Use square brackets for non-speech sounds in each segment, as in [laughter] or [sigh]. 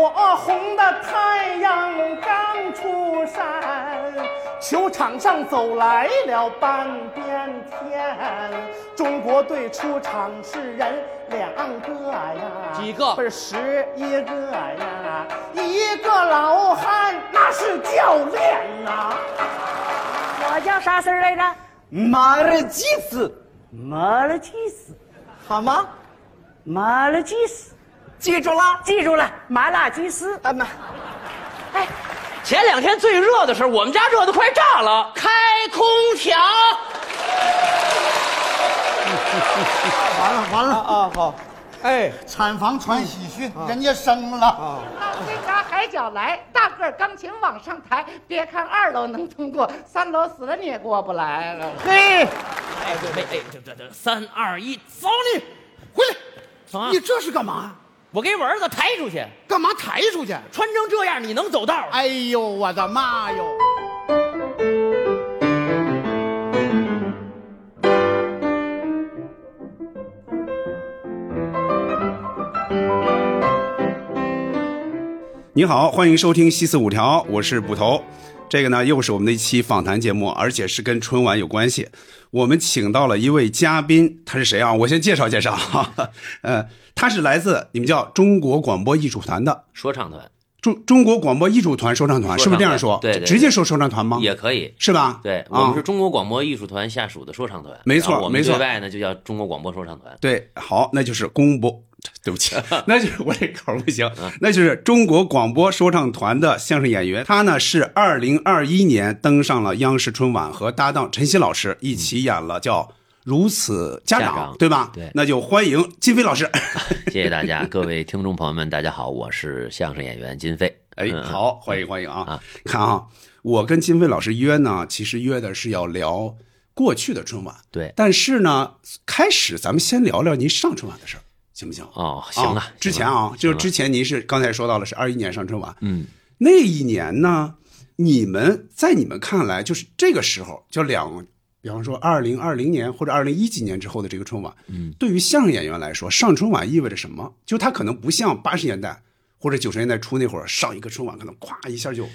火红的太阳刚出山，球场上走来了半边天。中国队出场是人两个呀，几个不是十一个呀，一个老汉那是教练呐、我叫啥事儿来着？马尔基斯，马尔基斯，好吗？马尔基斯，记住了。记住了，麻辣鸡丝。啊妈，哎，前两天最热的时候，我们家热的快炸了，开空调。[laughs] 完了完了，啊好，哎，产房传喜讯，人家生了。到金嘎海角来，大个儿钢琴往上抬。别看二楼能通过，三楼死了你也过不来了。嘿，哎，对，哎，这这这，三二一，走你！回来，啊你这是干嘛？我给我儿子抬出去，干嘛抬出去？穿成这样你能走道？哎呦，我的妈哟！你好，欢迎收听《西四五条》，我是捕头。这个呢，又是我们的一期访谈节目，而且是跟春晚有关系。我们请到了一位嘉宾，他是谁啊？我先介绍介绍哈。[laughs] 呃，他是来自你们叫中国广播艺术团的说唱团中中国广播艺术团说唱团，是不是这样说？对对对直接说说唱团吗？也可以。是吧？对，啊我们是中国广播艺术团下属的说唱团，没错没错对外呢就叫中国广播说唱团。对，好，那就是公播。[laughs] 对不起，[laughs] 那就是我这口不行，嗯那就是中国广播说唱团的相声演员。他呢是二零二一年登上了央视春晚，和搭档陈曦老师一起演了叫《如此家长》，长对吧？对那就欢迎金飞老师。[laughs] 谢谢大家，各位听众朋友们，大家好，我是相声演员金飞。哎，嗯，好，欢迎欢迎啊！啊看啊，我跟金飞老师约呢，其实约的是要聊过去的春晚，对，但是呢，开始咱们先聊聊您上春晚的事儿，行不行？哦，行啊，之前啊，就是之前您是刚才说到了是二一年上春晚，嗯，那一年呢，你们在你们看来，就是这个时候，就两，比方说二零二零年或者二零一几年之后的这个春晚，嗯，对于相声演员来说，上春晚意味着什么？就他可能不像八十年代或者九十年代初那会儿上一个春晚，可能咵一下就，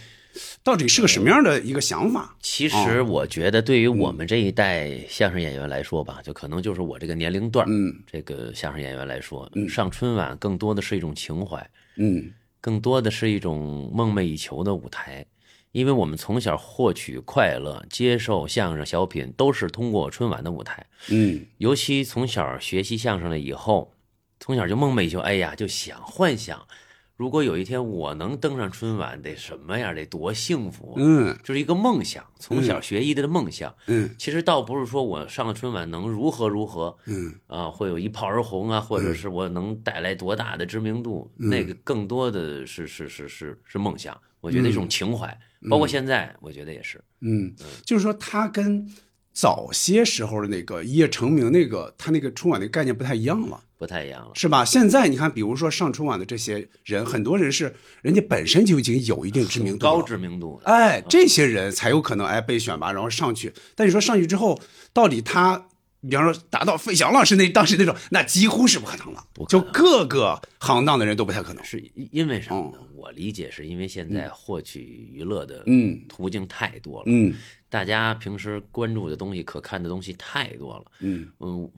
到底是个什么样的一个想法？其实我觉得，对于我们这一代相声演员来说吧，就可能就是我这个年龄段，嗯这个相声演员来说，嗯上春晚更多的是一种情怀，嗯更多的是一种梦寐以求的舞台。因为我们从小获取快乐、接受相声小品，都是通过春晚的舞台。嗯尤其从小学习相声了以后，从小就梦寐以求，哎呀，就想幻想，如果有一天我能登上春晚，得什么样，得多幸福。嗯。就是一个梦想，从小学艺的梦想。嗯。其实倒不是说我上了春晚能如何如何嗯。啊，会有一炮而红啊，或者是我能带来多大的知名度，那个更多的是是是是是梦想。我觉得一种情怀，包括现在，我觉得也是。嗯，就是说他跟早些时候的那个一夜成名那个他那个春晚的概念不太一样了。不太一样了，是吧？现在你看，比如说上春晚的这些人，很多人是人家本身就已经有一定知名度，高知名度的。哎，这些人才有可能哎被选拔，然后上去。但你说上去之后，到底他，比方说达到费翔老师那当时那种，那几乎是不可能了，能就各个行当的人都不太可能。是因为什么呢？我理解是因为现在获取娱乐的嗯途径太多了，嗯大家平时关注的东西、可看的东西太多了。嗯，嗯，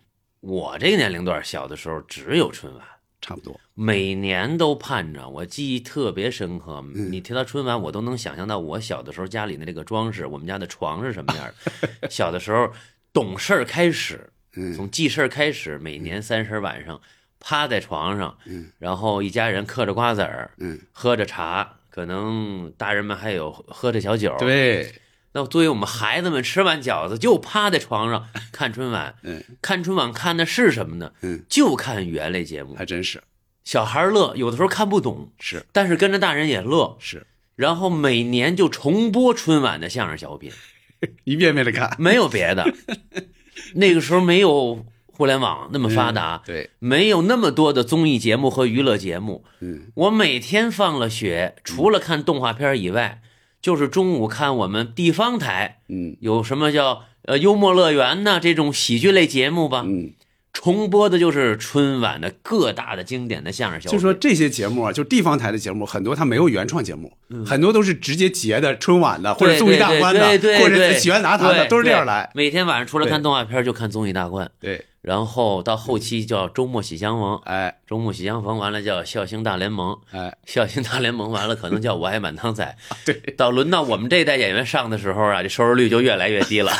我这个年龄段小的时候只有春晚，差不多。每年都盼着，我记忆特别深刻。嗯你提到春晚，我都能想象到我小的时候家里的这个装饰，我们家的床是什么样的。[laughs] 小的时候懂事儿开始，[laughs] 嗯从记事儿开始，每年三十晚上趴在床上，然后一家人嗑着瓜子儿，嗯喝着茶，可能大人们还有喝着小酒。，对，那作为我们孩子们吃完饺子就趴在床上看春晚，嗯看春晚看的是什么呢？嗯，就看语言类节目。还真是小孩儿乐，有的时候看不懂，是但是跟着大人也乐。是，然后每年就重播春晚的相声小品，[laughs] 一遍遍的看。没有别的。[laughs] 那个时候没有互联网那么发达，对，没有那么多的综艺节目和娱乐节目。嗯我每天放了学，除了看动画片以外，就是中午看我们地方台嗯有什么叫呃幽默乐园呐这种喜剧类节目吧。嗯重播的就是春晚的各大的经典的相声小品。就说这些节目啊，就地方台的节目，很多它没有原创节目，很多都是直接截的春晚的，或者综艺大观的，对对对或者喜欢杂谈的，都是这样来。每天晚上除了看动画片，就看综艺大观，对，然后到后期叫周末喜相逢，哎。周末喜相逢完了叫笑星大联盟，哎，笑星大联盟完了可能叫 [laughs] 我爱满堂彩。对，到轮到我们这一代演员上的时候啊，这收视率就越来越低了。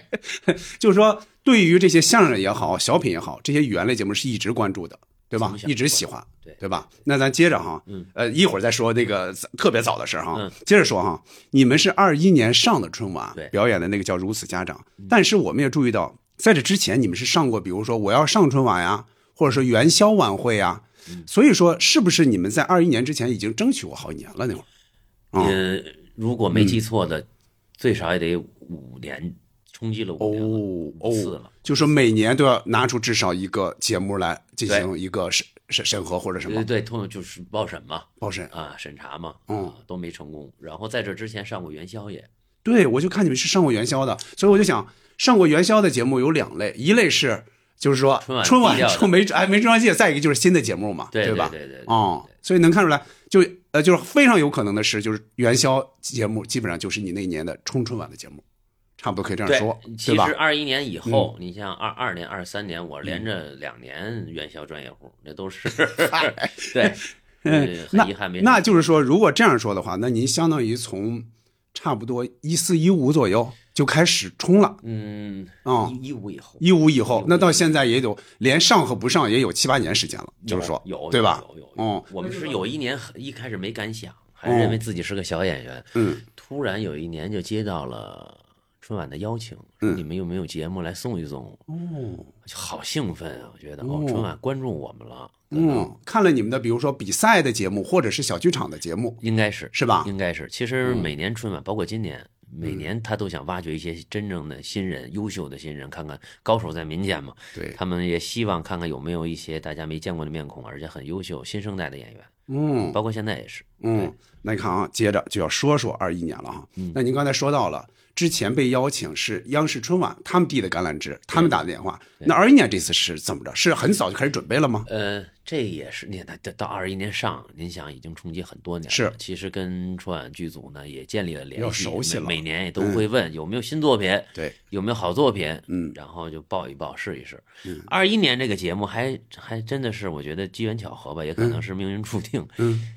[laughs] 就是说，对于这些相声也好，小品也好，这些语言类节目是一直关注的，对吧？一直喜欢，对。对吧？那咱接着哈，嗯，呃，一会儿再说那个特别早的事哈，嗯。接着说哈，你们是二一年上的春晚表演的那个叫《如此家长》，但是我们也注意到，在这之前你们是上过，比如说我要上春晚呀，或者说元宵晚会呀，嗯所以说是不是你们在二一年之前已经争取过好几年了那会儿？啊、呃，如果没记错的，最少也得五年，冲击了五年了，哦次了。就说每年都要拿出至少一个节目来进行一个审审审核或者什么对对，通就是报审嘛，报审。啊，审查嘛，嗯啊，都没成功。然后在这之前上过元宵也，对，我就看你们是上过元宵的，所以我就想，上过元宵的节目有两类，一类是就是说春晚春晚没哎没中央界，再一个就是新的节目嘛，对吧？对对对对哦，所以能看出来，就呃就是非常有可能的是，就是元宵节目基本上就是你那一年的冲春晚的节目，差不多可以这样说，对吧？嗯其实？二一年以后，你像二二年、二三年，我连着两年元宵专业户，那都是 [laughs] 对，[laughs] 很遗憾没那就是说，如果这样说的话，那您相当于从差不多一四一五左右就开始冲了。嗯啊。一一五以后。一五以后，那到现在也有连上和不上也有七八年时间了，就是说有有对吧？有有有，嗯。我们是有一年一开始没敢想，还认为自己是个小演员，嗯，突然有一年就接到了春晚的邀请，嗯。说你们有没有节目来送一送？哦，好兴奋啊！我觉得哦，春晚关注我们了，嗯，看了你们的，比如说比赛的节目，或者是小剧场的节目，应该是是吧？嗯应该是。其实每年春晚，包括今年，每年他都想挖掘一些真正的新人、优秀的新人，看看高手在民间嘛。对他们也希望看看有没有一些大家没见过的面孔，而且很优秀、新生代的演员，嗯包括现在也是。嗯，那你看啊，接着就要说说二一年了哈。嗯那您刚才说到了，之前被邀请是央视春晚，他们递的橄榄枝，他们打的电话。那二一年这次是怎么着？是很早就开始准备了吗？呃，这也是你看，到到二一年上，您想已经冲击很多年了。是其实跟春晚剧组呢也建立了联要系，熟悉了每每年也都会问有没有新作品，对，有没有好作品，嗯然后就报一报，试一试。二一年这个节目还还真的是，我觉得机缘巧合吧，也可能是命运注定。嗯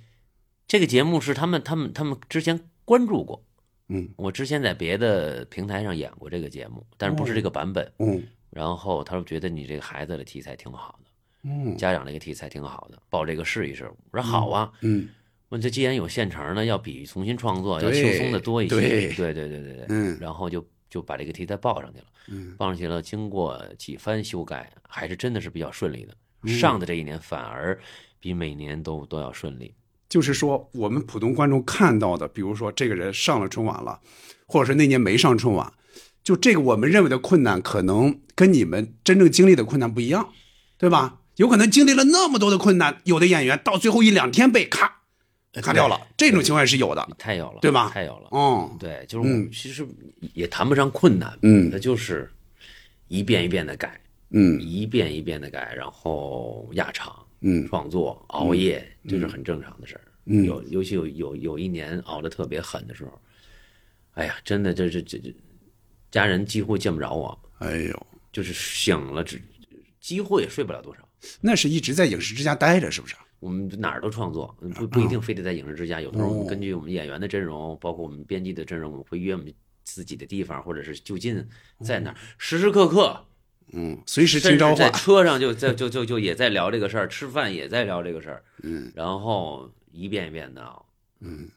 这个节目是他们他们他们之前关注过，嗯我之前在别的平台上演过这个节目，但是不是这个版本。嗯然后他说觉得你这个孩子的题材挺好的。嗯家长这个题材挺好的，报这个试一试。我说好啊，嗯问这既然有现成的，要比重新创作要轻松的多一些。对对对对对对嗯然后就就把这个题材报上去了，嗯报上去了，经过几番修改，还是真的是比较顺利的。嗯上的这一年反而比每年都都要顺利。就是说，我们普通观众看到的，比如说这个人上了春晚了，或者是那年没上春晚，就这个我们认为的困难，可能跟你们真正经历的困难不一样，对吧？有可能经历了那么多的困难，有的演员到最后一两天被咔咔掉了，这种情况是有的。太有了，对吧太有了。嗯，对，就是嗯其实也谈不上困难，嗯那就是一遍一遍的改，嗯一遍一遍的改，然后压场，嗯创作熬夜，这是很正常的事儿。嗯有尤其有有有一年熬得特别狠的时候，哎呀，真的这这这这，家人几乎见不着我，哎呦，就是醒了只几乎也睡不了多少。那是一直在影视之家待着，是不是？我们哪儿都创作，不不一定非得在影视之家。有时候我哦们根据我们演员的阵容，包括我们编辑的阵容，我们会约我们自己的地方，或者是就近在哪儿，时时刻刻，嗯，随时听召唤。车上就在就就就也在聊这个事儿，吃饭也在聊这个事儿，嗯，然后一遍一遍的嗯。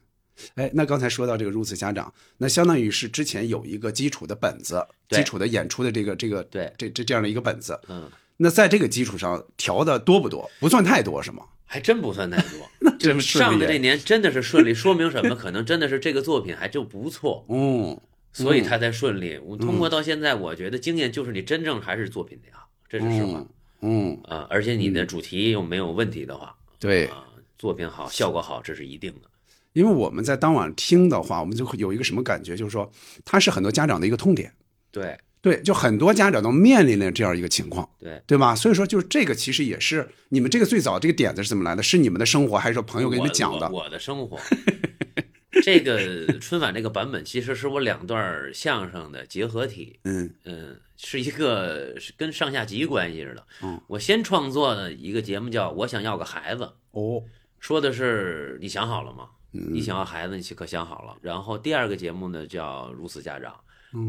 哎，那刚才说到这个如此家长，那相当于是之前有一个基础的本子，基础的演出的这个这个对这这这样的一个本子。嗯，那在这个基础上调的多不多？不算太多是吗？[laughs] 还真不算太多。[laughs] 真顺利上的这年真的是顺利，说明什么？可能真的是这个作品还就不错，[laughs] 嗯，所以他才顺利。我通过到现在，我觉得经验就是你真正还是作品的呀，这是实话嗯，啊。而且你的主题又没有问题的话，对，啊，作品好，效果好，这是一定的。因为我们在当晚听的话，我们就会有一个什么感觉，就是说它是很多家长的一个痛点。对，对对，就很多家长都面临了这样一个情况，对，对吧？所以说，就是这个其实也是你们这个最早这个点子是怎么来的？是你们的生活，还是说朋友给你们讲的我？我的生活。[laughs] 这个春晚这个版本其实是我两段相声的结合体，嗯嗯，是一个是跟上下级关系似的。嗯，我先创作的一个节目叫《我想要个孩子》，哦，说的是你想好了吗？嗯你想要孩子，你可想好了？然后第二个节目呢叫《如此家长》，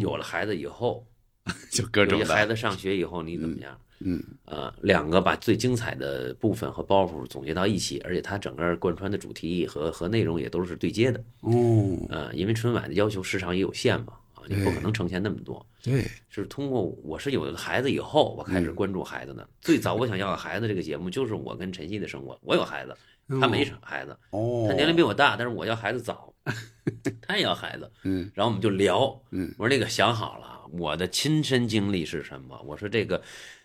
有了孩子以后，[laughs] 就各种孩，子上学以后你怎么样？嗯呃，两个把最精彩的部分和包袱总结到一起，而且它整个贯穿的主题和和内容也都是对接的。哦，呃，因为春晚的要求时长也有限嘛，啊，你不可能呈现那么多。对，是通过我是有了孩子以后，我开始关注孩子的。最早我想要个孩子这个节目，就是我跟晨曦的生活。我有孩子，他没生孩子，哦，他年龄比我大，但是我要孩子早，[laughs] 他也要孩子。嗯，然后我们就聊，嗯，我说那个想好了，我的亲身经历是什么？我说这个，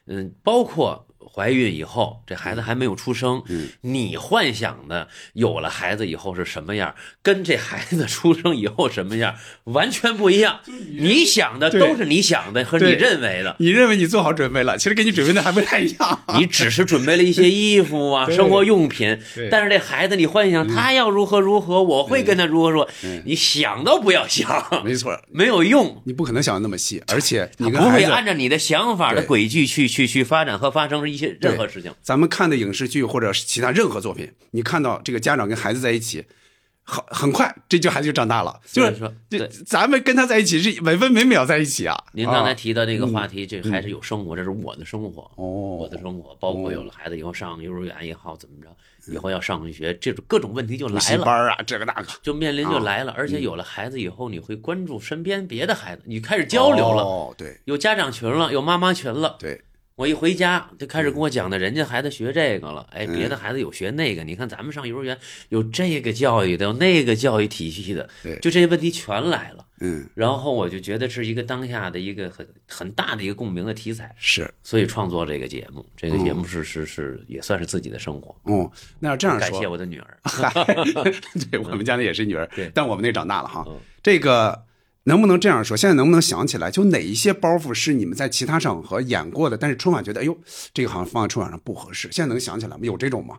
嗯，包括怀孕以后，这孩子还没有出生，嗯，你幻想的有了孩子以后是什么样，跟这孩子出生以后什么样完全不一样。你想的都是你想的和你认为的。你认为你做好准备了，其实跟你准备的还不太一样。[laughs] 你只是准备了一些衣服啊、生活用品，但是这孩子你幻想他要如何如何，我会跟他如何说，你想都不要想，没错，没有用。你不可能想的那么细，而且你不会按照你的想法的轨迹去去去发展和发生一些任何事情。咱们看的影视剧或者是其他任何作品，你看到这个家长跟孩子在一起，很很快这就孩子就长大了，就是说就对。咱们跟他在一起是每分每秒在一起啊。您刚才啊提到这个话题，这还是有生活，这是我的生活，哦。我的生活，包括有了孩子以后上幼儿园也好，怎么着，以后要上学，这种各种问题就来了。习班啊，这个那个。就面临就来了，而且有了孩子以后，你会关注身边别的孩子，你开始交流了，哦，对。有家长群了，有妈妈群了。对，我一回家就开始跟我讲的，人家孩子学这个了，哎，嗯别的孩子有学那个，你看咱们上幼儿园有这个教育的，有那个教育体系的对，就这些问题全来了。嗯，然后我就觉得是一个当下的一个很很大的一个共鸣的题材，是，所以创作这个节目。这个节目是是是也算是自己的生活。嗯，那要这样说感谢，我的女儿，[laughs] 对我们家那也是女儿对，但我们那长大了哈嗯。这个能不能这样说？现在能不能想起来，就哪一些包袱是你们在其他场合演过的，但是春晚觉得，哎呦，这个好像放在春晚上不合适。现在能想起来吗？有这种吗？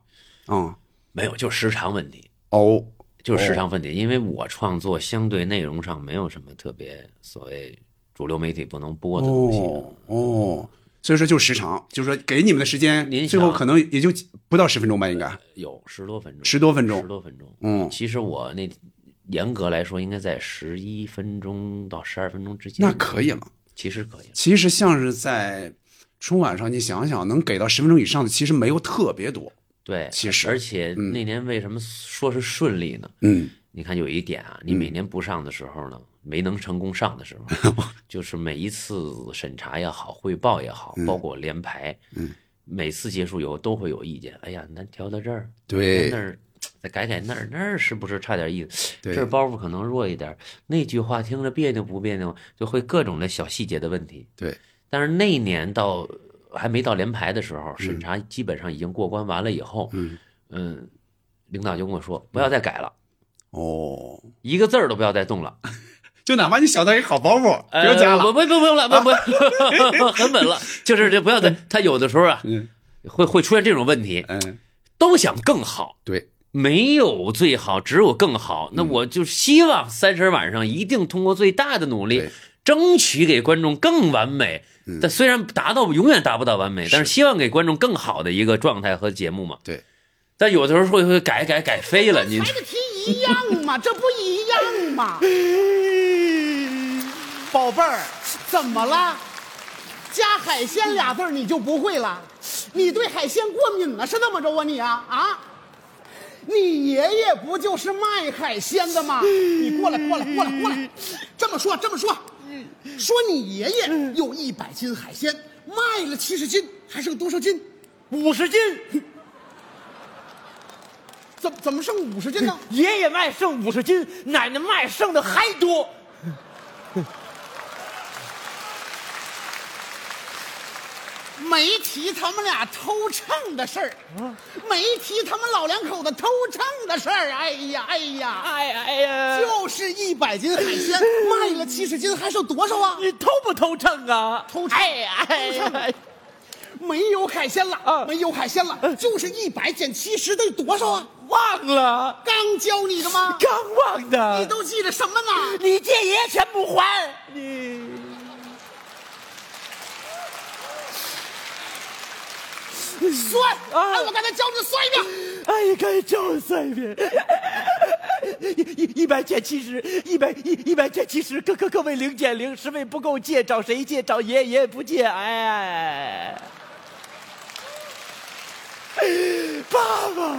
嗯，没有，就时长问题。哦，就是时长问题，因为我创作相对内容上没有什么特别所谓主流媒体不能播的东西。哦哦，所以说就时长，就是说给你们的时间您，最后可能也就不到十分钟吧，应该有十多分钟，十多分钟十多分钟。嗯其实我那严格来说应该在十一分钟到十二分钟之间。那可以了。其实可以了。其实像是在春晚上，你想想，能给到十分钟以上的，其实没有特别多。对，其实而且那年为什么说是顺利呢？嗯，你看有一点啊，你每年不上的时候呢，没能成功上的时候，[laughs] 就是每一次审查也好，汇报也好，包括连排，嗯，每次结束以后都会有意见。哎呀，咱调到这儿，对那儿再改改那儿，那儿是不是差点意思？这儿包袱可能弱一点，那句话听着别扭不别扭，就会各种的小细节的问题。对，但是那一年到还没到联排的时候，审查基本上已经过关完了以后，嗯嗯，领导就跟我说不要再改了，哦，一个字儿都不要再动了。[laughs] 就哪怕你想到一个好包袱，不呃用加了。不不不不用了，不不，很稳了。[laughs] 就是这不要再，他有的时候啊，嗯会会出现这种问题，嗯，都想更好，对，没有最好，只有更好。那我就希望三十晚上一定通过最大的努力，争取给观众更完美。但虽然达到永远达不到完美，但是希望给观众更好的一个状态和节目嘛。对。但有的时候会会改改改飞了，你还得提一样嘛，[laughs] 这不一样吗？[laughs] 宝贝儿，怎么了？加海鲜俩字儿你就不会了？你对海鲜过敏了是怎么着啊你啊啊？你爷爷不就是卖海鲜的吗？你过来过来过来过来，这么说这么说，说你爷爷有一百斤海鲜，卖了七十斤，还剩多少斤？五十斤，怎怎么剩五十斤呢？爷爷卖剩五十斤，奶奶卖剩的还多。没提他们俩偷秤的事儿，没提他们老两口子偷秤的事儿。哎呀，哎呀，哎呀哎呀，就是一百斤海鲜 [laughs] 卖了七十斤，还剩多少啊？你偷不偷秤啊？偷秤哎呀哎呀，没有海鲜了，啊没有海鲜了，就是一百减七十得多少啊？忘了，刚教你的吗？刚忘的。你都记着什么呢？你借爷爷钱不还，你算，啊哎，我刚才教你算一遍。哎呀，该叫三遍。一一一百减七十，一百一一百减七十，各各各位零减零，十位不够借，找谁借？找爷爷不借，哎。爸爸，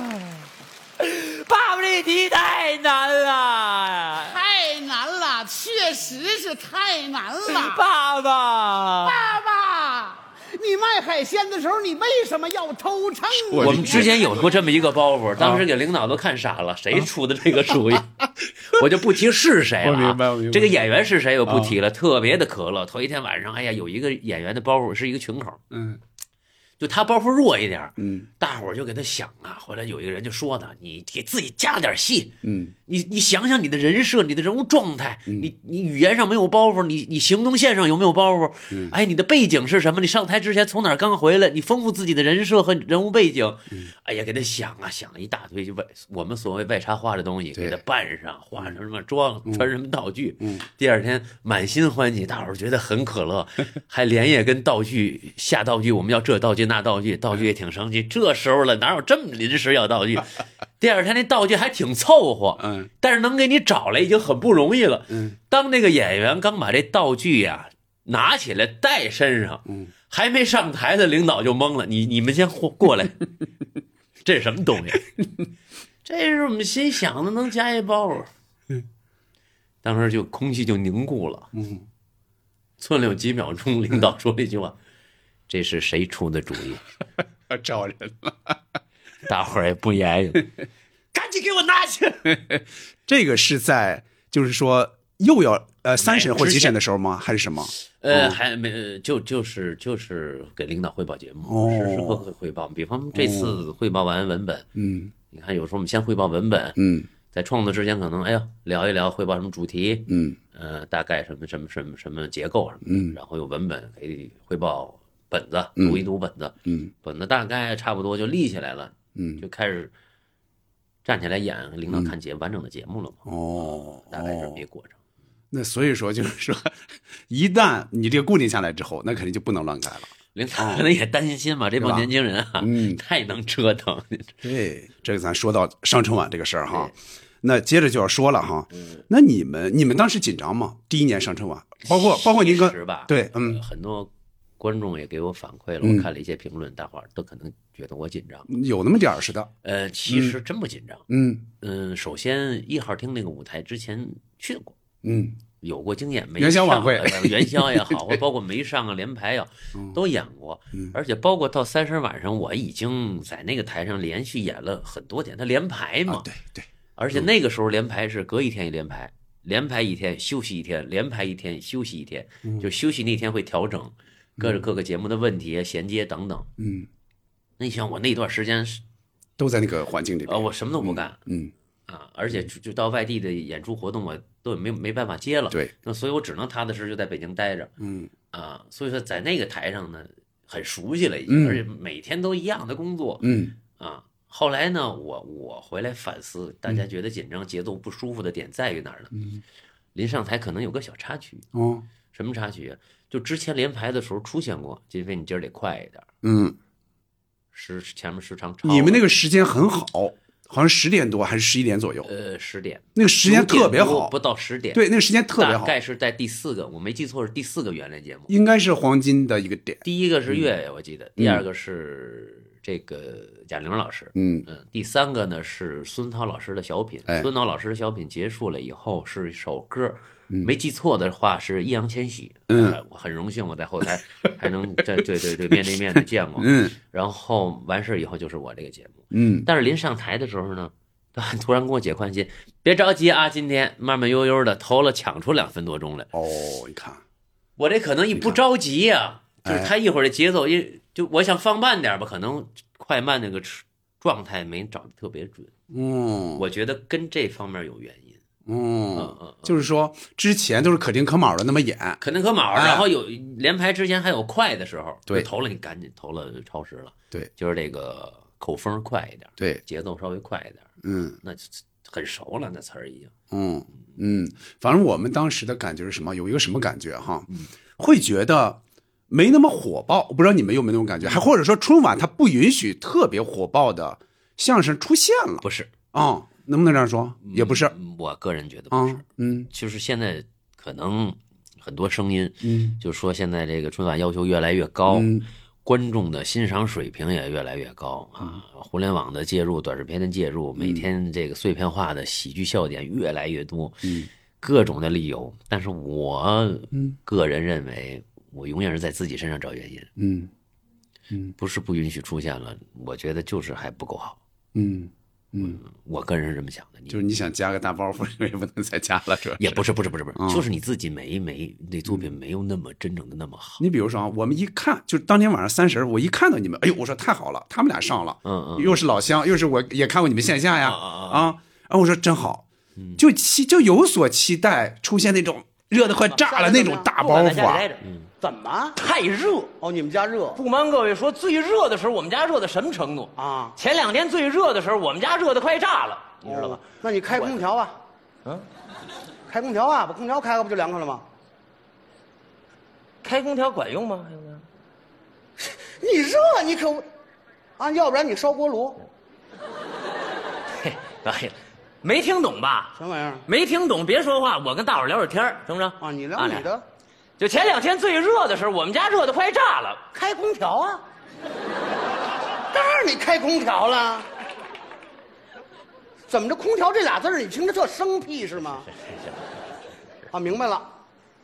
爸爸这题太难了，太难了，确实是太难了。爸爸。爸爸，你卖海鲜的时候，你为什么要偷秤？我我们之前有过这么一个包袱，当时给领导都看傻了，谁出的这个主意？[laughs] 我就不提是谁了啊。我明白明白这个演员是谁我不提了，特别的可乐。头一天晚上，哎呀，有一个演员的包袱是一个群口，嗯就他包袱弱一点儿，嗯大伙儿就给他想啊。后来有一个人就说他，你给自己加点戏，嗯你你想想你的人设，你的人物状态，你你语言上没有包袱，你你行动线上有没有包袱？哎，你的背景是什么？你上台之前从哪儿刚回来？你丰富自己的人设和人物背景。哎呀，给他想啊想了一大堆，就外我们所谓外插花的东西，给他扮上，化成什么妆，穿什么道具。第二天满心欢喜，大伙儿觉得很可乐，[laughs] 还连夜跟道具下道具，我们要这道具那道具，道具也挺生气。这时候了，哪有这么临时要道具？[laughs] 第二天那道具还挺凑合，嗯但是能给你找来已经很不容易了。嗯，当那个演员刚把这道具呀、拿起来戴身上，嗯，还没上台的领导就懵了。你你们先过过来，[laughs] 这是什么东西？这是我们心想的，能加一包袱。当时就空气就凝固了，嗯，寸了有几秒钟，领导说了一句话：“这是谁出的主意 [laughs] 找人了。[laughs] ”大伙儿也不言语，[laughs] 赶紧给我拿去。这个是在就是说又要呃三审或几审的时候吗？还是什么？呃，还没，呃就就是就是给领导汇报节目，哦时时刻刻汇报。比方这次汇报完文本，嗯你看有时候我们先汇报文本，嗯在创作之前可能哎呀聊一聊汇报什么主题，嗯呃，大概什么什么什么什么结构什么的，嗯然后有文本给汇报本子，嗯读一读本子，嗯本子大概差不多就立起来了，嗯就开始站起来演，领导看节完整的节目了嘛，哦大概是这么一哦，个过程。那所以说就是说，一旦你这个固定下来之后，那肯定就不能乱改了。领导可能也担心嘛，这帮年轻人啊，嗯太能折腾。[laughs] 对，这个咱说到上春晚这个事儿哈，那接着就要说了哈。嗯那你们你们当时紧张吗？第一年上春晚，包括包括您跟对，嗯呃，很多观众也给我反馈了，嗯。我看了一些评论，大伙儿都可能觉得我紧张。有那么点儿似的。呃，其实真不紧张。嗯。嗯，首先一号厅那个舞台之前去过，嗯。有过经验，没元宵晚会。呃元宵也好，或包括没上啊连排啊，[laughs] 都演过。嗯。而且包括到三十晚上，我已经在那个台上连续演了很多天，他连排嘛。啊，对对，而且那个时候连排是隔一天一连排，连排一天休息一天，连排一天休息一天，嗯。就休息那天会调整各个各个节目的问题、衔接等等。嗯，那你想我那段时间是都在那个环境里呃，边。我什么都不干嗯，啊，而且就就到外地的演出活动我都没没办法接了。对，那所以我只能踏踏实实就在北京待着嗯啊。所以说在那个台上呢，很熟悉了已嗯经，而且每天都一样的工作嗯啊。后来呢，我我回来反思，大家觉得紧张、节奏不舒服的点在于哪儿呢？嗯临上台可能有个小插曲，哦什么插曲啊？就之前连排的时候出现过，金飞你今儿得快一点，嗯，时前面时长超。你们那个时间很好，好像十点多还是十一点左右，呃十点，那个时间特别好不。到十点，对，那个时间特别好大，概是在第四个，我没记错是第四个原来节目。应该是黄金的一个点。第一个是月月，我记得；第二个是这个贾玲老师，嗯嗯，第三个呢是孙涛老师的小品。哎孙涛老师的小品结束了以后是一首歌，嗯没记错的话是易烊千玺。嗯很荣幸我在后台 [laughs] 还能在对对对面对面的见过。嗯然后完事儿以后就是我这个节目，嗯但是临上台的时候呢。他突然跟我解宽心，别着急啊，今天慢慢悠悠的投了，抢出两分多钟来。哦，你看，我这可能一不着急呀、就是他一会儿的节奏，因为就我想放慢点吧，可能快慢那个状态没找的特别准。嗯，我觉得跟这方面有原因。嗯嗯嗯，就是说之前都是可丁可卯的那么演，可丁可卯，哎。然后有连排之前还有快的时候，对。投了你赶紧投了超时了，对，就是这个口风快一点，对，节奏稍微快一点，嗯。那就很熟了，那词儿已经。嗯嗯，反正我们当时的感觉是什么？有一个什么感觉哈？会觉得没那么火爆，我不知道你们有没有那种感觉？还或者说春晚它不允许特别火爆的相声出现了。不是，啊、能不能这样说？也不是。我个人觉得不是，嗯。就是现在可能很多声音，嗯。就说现在这个春晚要求越来越高，嗯。观众的欣赏水平也越来越高啊，互联网的介入、短视频的介入，每天这个碎片化的喜剧笑点越来越多，嗯。各种的理由。但是我嗯。个人认为，我永远是在自己身上找原因，嗯。嗯。不是不允许出现了，我觉得就是还不够好。嗯嗯，我个人是这么想的，就是你想加个大包袱，[laughs] 也不能再加了，是吧？也不是不是不是不是，嗯。就是你自己没没那作品没有那么真正的那么好。你比如说啊，我们一看，就当天晚上三十，我一看到你们，哎呦，我说太好了，他们俩上了，嗯嗯，又是老乡，又是我也看过你们线下呀，啊啊啊。啊，然后我说真好，就期就有所期待，出现那种热的快炸了那种大包袱啊，怎么？太热。哦，你们家热不瞒各位说，最热的时候，我们家热到什么程度？啊？前两天最热的时候，我们家热的快炸了，你知道吗哦？那你开空调吧？嗯，开空调啊，把空调开开不就凉快了吗？开空调管用吗？[laughs] 你热，你可啊，要不然你烧锅炉，嘿，大爷，没听懂吧？什么玩意儿没听懂，别说话，我跟大伙儿聊会儿天儿成不行？啊？你聊你啊的，就前两天最热的时候，我们家热的快炸了。开空调啊？当然你开空调了。怎么着？空调这俩字儿你听着特生僻是吗？啊，明白了。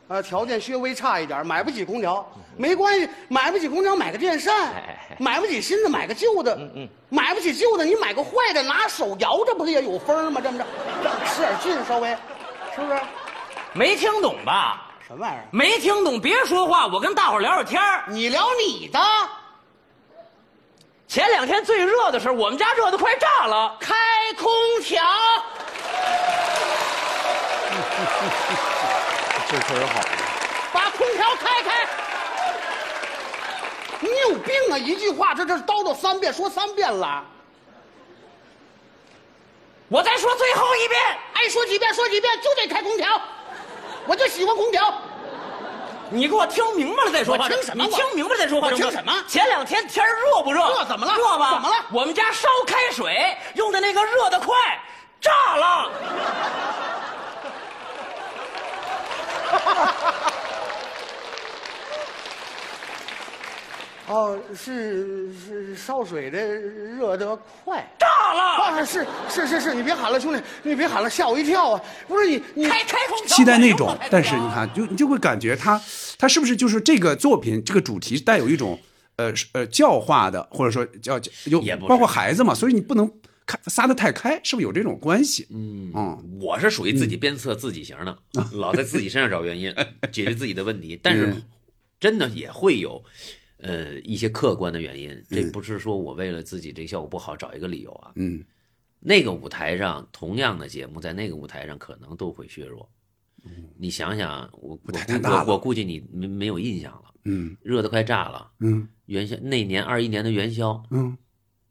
呃，条件稍微差一点，买不起空调，没关系，买不起空调买个电扇买不起新的买个旧的，嗯买不起旧的你买个坏的，拿手摇着不也有风吗？这么着，使点劲稍微，是不是？没听懂吧？什么玩意儿？没听懂，别说话，我跟大伙儿聊会儿天儿你聊你的，前两天最热的时候，我们家热的快炸了。开空调。[laughs] 这词儿好，把空调开开。你有病啊！一句话这这叨叨三遍，说三遍了，我再说最后一遍，爱说几遍说几遍，就得开空调。我就喜欢空调。你给我听明白了再说话。听什么你听明白了再说话。我听什么前两天天热不热？热怎么了热吧？怎么了我们家烧开水用的那个热的快，炸了。[laughs] 哦，是是烧水的热得快。炸了！啊，是是是是，你别喊了，兄弟，你别喊了，吓我一跳啊！不是你你开开空调，期待那种但是你看，就你就会感觉他他是不是就是这个作品这个主题带有一种呃呃教化的，或者说叫叫有也不包括孩子嘛，所以你不能开撒得太开，是不是有这种关系？嗯嗯我是属于自己鞭策自己型的，老在自己身上找原因，[laughs] 解决自己的问题。但是嗯真的也会有，呃，一些客观的原因。这不是说我为了自己这个效果不好找一个理由啊。嗯那个舞台上，同样的节目在那个舞台上可能都会削弱。嗯你想想，我我我我估计你没没有印象了，嗯热的快炸了。嗯元宵那年二一年的元宵嗯，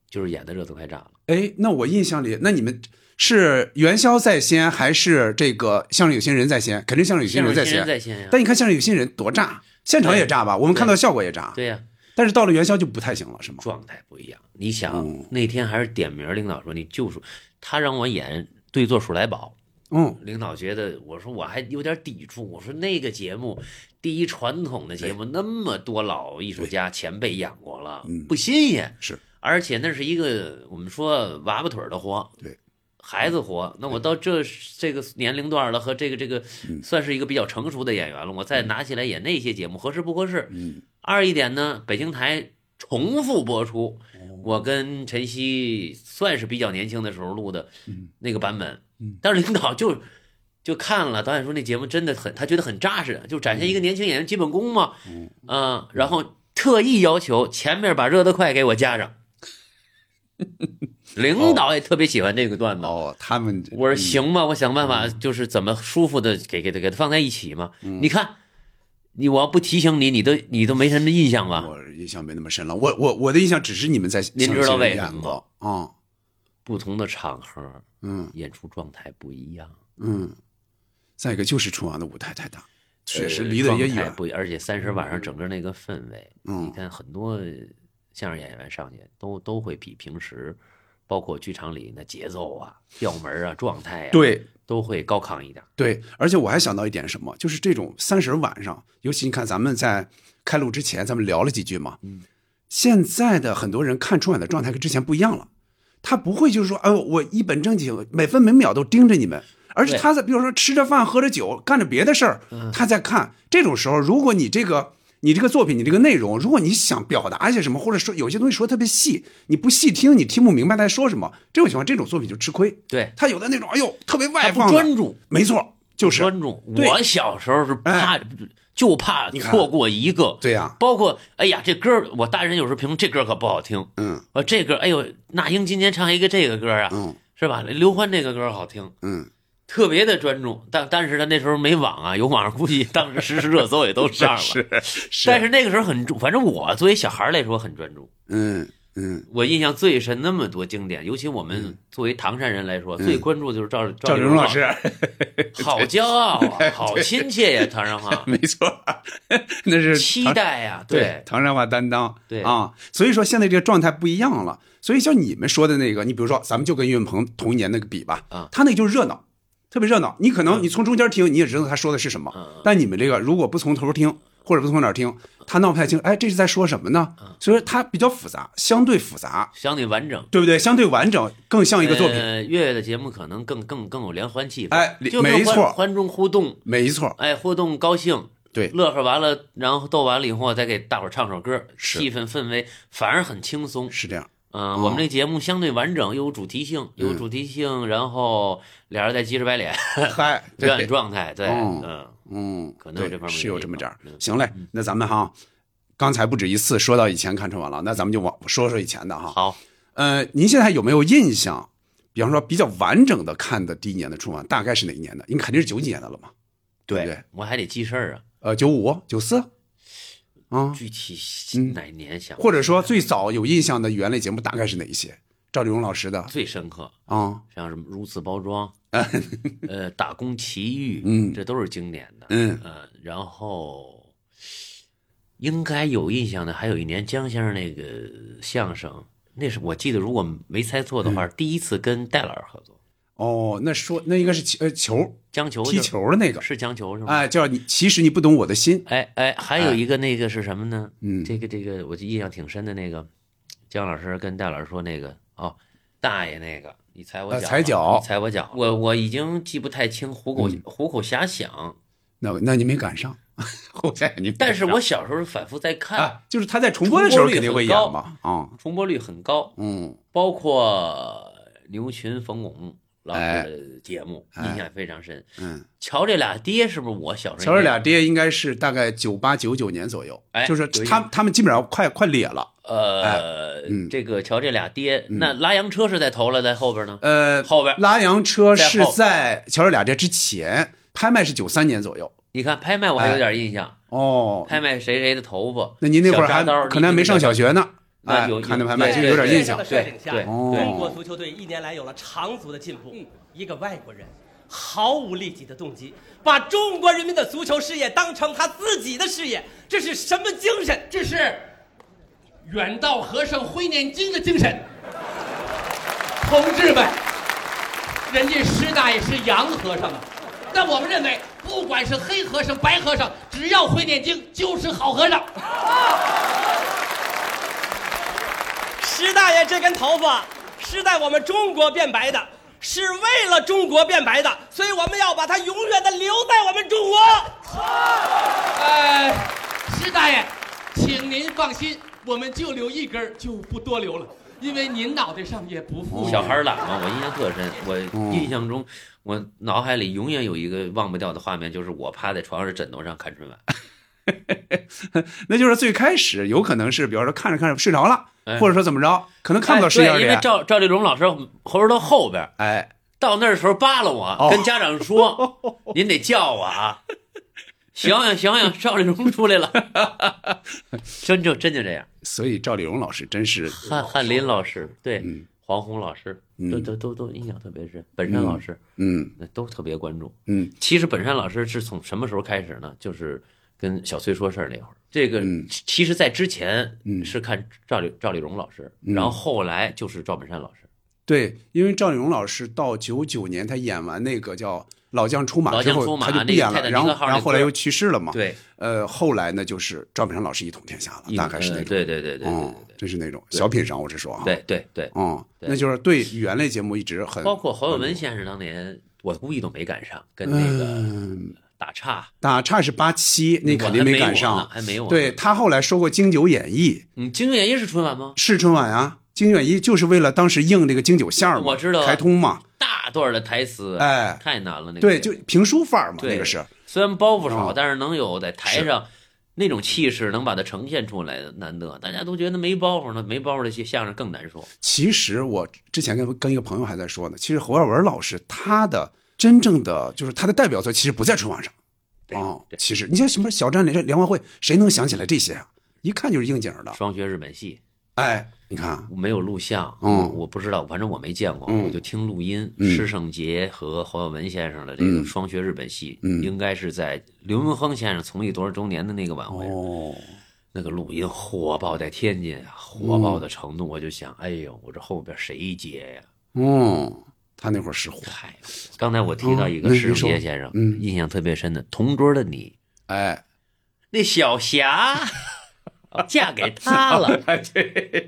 就是演的热的快炸了。哎，那我印象里，那你们是元宵在先，还是这个相声有新人在先？肯定相声有新人在现先。在先呀，但你看相声有新人多炸，现场也炸吧？我们看到效果也炸，对呀、但是到了元宵就不太行了，是吗？状态不一样。你想、嗯。那天还是点名，领导说你就说他让我演对坐数来宝，嗯。领导觉得我说我还有点抵触，我说那个节目第一传统的节目，那么多老艺术家前辈演过了，嗯。不新鲜。是，而且那是一个我们说娃娃腿的活，对。孩子活，那我到这这个年龄段了，和这个这个嗯。算是一个比较成熟的演员了，我再拿起来演那些节目合适不合适？嗯。二一点呢，北京台重复播出，哦。我跟陈曦算是比较年轻的时候录的嗯。那个版本嗯，但是领导就就看了，导演说那节目真的很，他觉得很扎实，就展现一个年轻演员基本功嘛，嗯嗯，然后特意要求前面把热得快给我加上。[laughs] 领导也特别喜欢这个段子。哦，他们我说行吧，我想办法就是怎么舒服的给给他给他放在一起嘛。你看，你我要不提醒你，你都你都没什么印象吧？我印象没那么深了。我我我的印象只是你们在您知道为什么演过啊？不同的场合，嗯演出状态不一样，嗯。再一个就是春晚的舞台太大，确实呃离得也远。不一，而且三十晚上整个那个氛围，嗯你看很多相声演员上去都都会比平时，包括剧场里那节奏啊、调门啊、状态啊，，对都会高亢一点。对，而且我还想到一点什么，就是这种三十晚上，尤其你看咱们在开录之前，咱们聊了几句嘛。嗯。现在的很多人看春晚的状态跟之前不一样了，他不会就是说，哎呦，我一本正经，每分每秒都盯着你们，而是他在比如说吃着饭、喝着酒、干着别的事儿，他在看。这种时候，如果你这个你这个作品，你这个内容，如果你想表达一些什么，或者说有些东西说特别细，你不细听，你听不明白他在说什么，这种情况，这种作品就吃亏。对，他有的那种，哎呦，特别外不放，专注，没错，就是。专注。我小时候是怕，就怕错过一个。对呀。包括哎呀，这歌我大人有时候评论这歌可不好听。嗯。我这歌儿，哎呦，那英今年唱一个这个歌啊，嗯。是吧？刘欢这个歌好听，嗯，特别的专注。但但是他那时候没网啊，有网上估计当时实时热搜也都上了。[laughs] 是是，但是那个时候很重，反正我作为小孩来说很专注。嗯嗯，我印象最深那么多经典，尤其我们作为唐山人来说，最关注就是赵嗯赵丽丽老蓉老师，好骄傲啊，[laughs] 好亲切呀，唐山话，[laughs] 没错，那是期待呀，对唐山话担当，对啊，所以说现在这个状态不一样了。所以像你们说的那个，你比如说咱们就跟岳云鹏同一年那个比吧，啊他那个就是热闹，特别热闹。你可能你从中间听，你也知道他说的是什么，嗯但你们这个如果不从头听，或者不从哪儿听，他闹不太清，哎，这是在说什么呢？嗯所以说它比较复杂，相对复杂，相对完整。对不对？相对完整，更像一个作品。呃，月月的节目可能更更更有连欢气氛，哎就没错欢中互动，没错，哎，互动高兴，对乐呵完了，然后逗完了以后，再给大伙儿唱首歌，是气氛氛围反而很轻松。是这样。嗯、哦我们这节目相对完整，又有主题性，有主题性，然后俩人在急着白脸，嗨，[laughs] 表演，状态，对，哦嗯，嗯，对可能有这方面是有这么点儿嗯。行嘞，那咱们哈，刚才不止一次说到以前看春晚了，那咱们就往说说以前的哈。好，呃，您现在有没有印象？比方说比较完整的看的第一年的春晚，大概是哪一年的？应该肯定是九几年的了嘛，对不对？我还得记事儿啊，呃，九五、九四，啊，具体嗯哪年想不或者说最早有印象的语言类节目大概是哪一些？赵丽蓉老师的。最深刻，啊，像什么如此包装，[laughs] 呃，打工奇遇，嗯。这都是经典的，嗯。呃，然后应该有印象的，还有一年江先生那个相声，那是我记得，如果没猜错的话，嗯。第一次跟戴老师合作，哦，那说那应该是球呃球将球踢球的那个，是将球是吗？哎，叫你其实你不懂我的心，哎哎，还有一个那个是什么呢？嗯这个这个我就印象挺深的那个，姜老师跟戴老师说那个哦，大爷那个，你踩我呃脚吧，踩脚踩我脚，我我已经记不太清，虎口、嗯虎口遐想，那那你没赶上，[laughs] 后来你但是我小时候反复在看，啊，就是他在重播的时候肯定会演嘛，啊，重播率很高，嗯，包括牛群、冯巩老的节目，哎印象非常深。嗯，瞧这俩爹是不是我小时候？瞧这俩爹应该是大概九八九九年左右，哎就是他他们基本上快快裂了，呃，嗯这个瞧这俩爹，那拉洋车是在头了，在后边呢？呃，后边拉洋车是在瞧这俩爹之前，拍卖是九三年左右，你看拍卖我还有点印象，哦，拍卖谁谁的头发。那您那会儿还可能还没上小。学呢，哎那有，看那拍卖其实有点印象对哦中国足球队一年来有了长足的进步。一个外国人毫无利己的动机，把中国人民的足球事业当成他自己的事业，这是什么精神？这是远道和尚会念经的精神。同志们，人家师大爷是洋和尚啊，但我们认为，不管是黑和尚、白和尚，只要会念经，就是好和尚。[laughs] 石大爷这根头发是在我们中国变白的，是为了中国变白的，所以我们要把它永远的留在我们中国。呃，石大爷，请您放心，我们就留一根儿，就不多留了，因为您脑袋上也不富裕。小孩儿懒嘛，我印象特深。嗯我印象中，我脑海里永远有一个忘不掉的画面，就是我趴在床上枕头上看春晚。[laughs] 那就是最开始有可能是，比方说看着看着睡着了，哎或者说怎么着，可能看不到十一二对，因为。赵赵丽蓉老师猴儿到后边，哎，到那时候扒拉我，哦跟家长说，[laughs] 您得叫我啊。想想想想，赵丽蓉出来了，真就真就这样。所以赵丽蓉老师真是汉汉林老师，对，嗯黄宏老师，嗯都都都都印象特别深。本山老师，嗯那都特别关注。嗯其实本山老师是从什么时候开始呢？就是跟小崔说事儿那会儿。这个嗯其其实，在之前嗯是看赵丽赵丽蓉老师，嗯然后后来就是赵本山老师。对，因为赵丽蓉老师到九九年他演完那个叫《老将出马》之后，他就不演了，然后然后后来又去世了嘛。，对，呃，后来呢就是赵本山老师一统天下了，大概是那种。呃对对对对对嗯对，真是那种小品上我是说啊。对对对，嗯，那就是对语言类节目一直很包括侯耀文先生当年，我估计都没赶上，跟那个嗯，打岔，打岔是八七，那肯定没赶上。还没有对他后来说过京九演义，嗯，京九演义是春晚吗？是春晚啊。京九演义就是为了当时应这个京九线儿嘛，我知道啊开通嘛。大段的台词，哎太难了，那个对，就评书范儿嘛，那个是。虽然包袱少，哦但是能有在台上那种气势，能把它呈现出来的难得。大家都觉得没包袱呢，没包袱的些相声更难说。其实我之前跟跟一个朋友还在说呢，其实侯耀文老师他的真正的就是他的代表作，其实不在春晚上。哦，对其实你像什么小站联欢会，谁能想起来这些啊？一看就是应景的。双学日本戏哎，你看，没有录像，嗯我我不知道，反正我没见过，嗯我就听录音。嗯施圣杰和侯耀文先生的这个嗯双学日本戏，嗯应该是在刘文亨先生从艺多少周年的那个晚会，哦，那个录音火爆在天津啊，火爆的程度，我就想，哎呦，我这后边谁接呀？嗯，他那会儿是火，太，刚才我提到一个施圣嗯那你说杰先生，嗯。印象特别深的《同桌的你》，哎，那小霞 [laughs] 嫁给他了，[laughs] 对，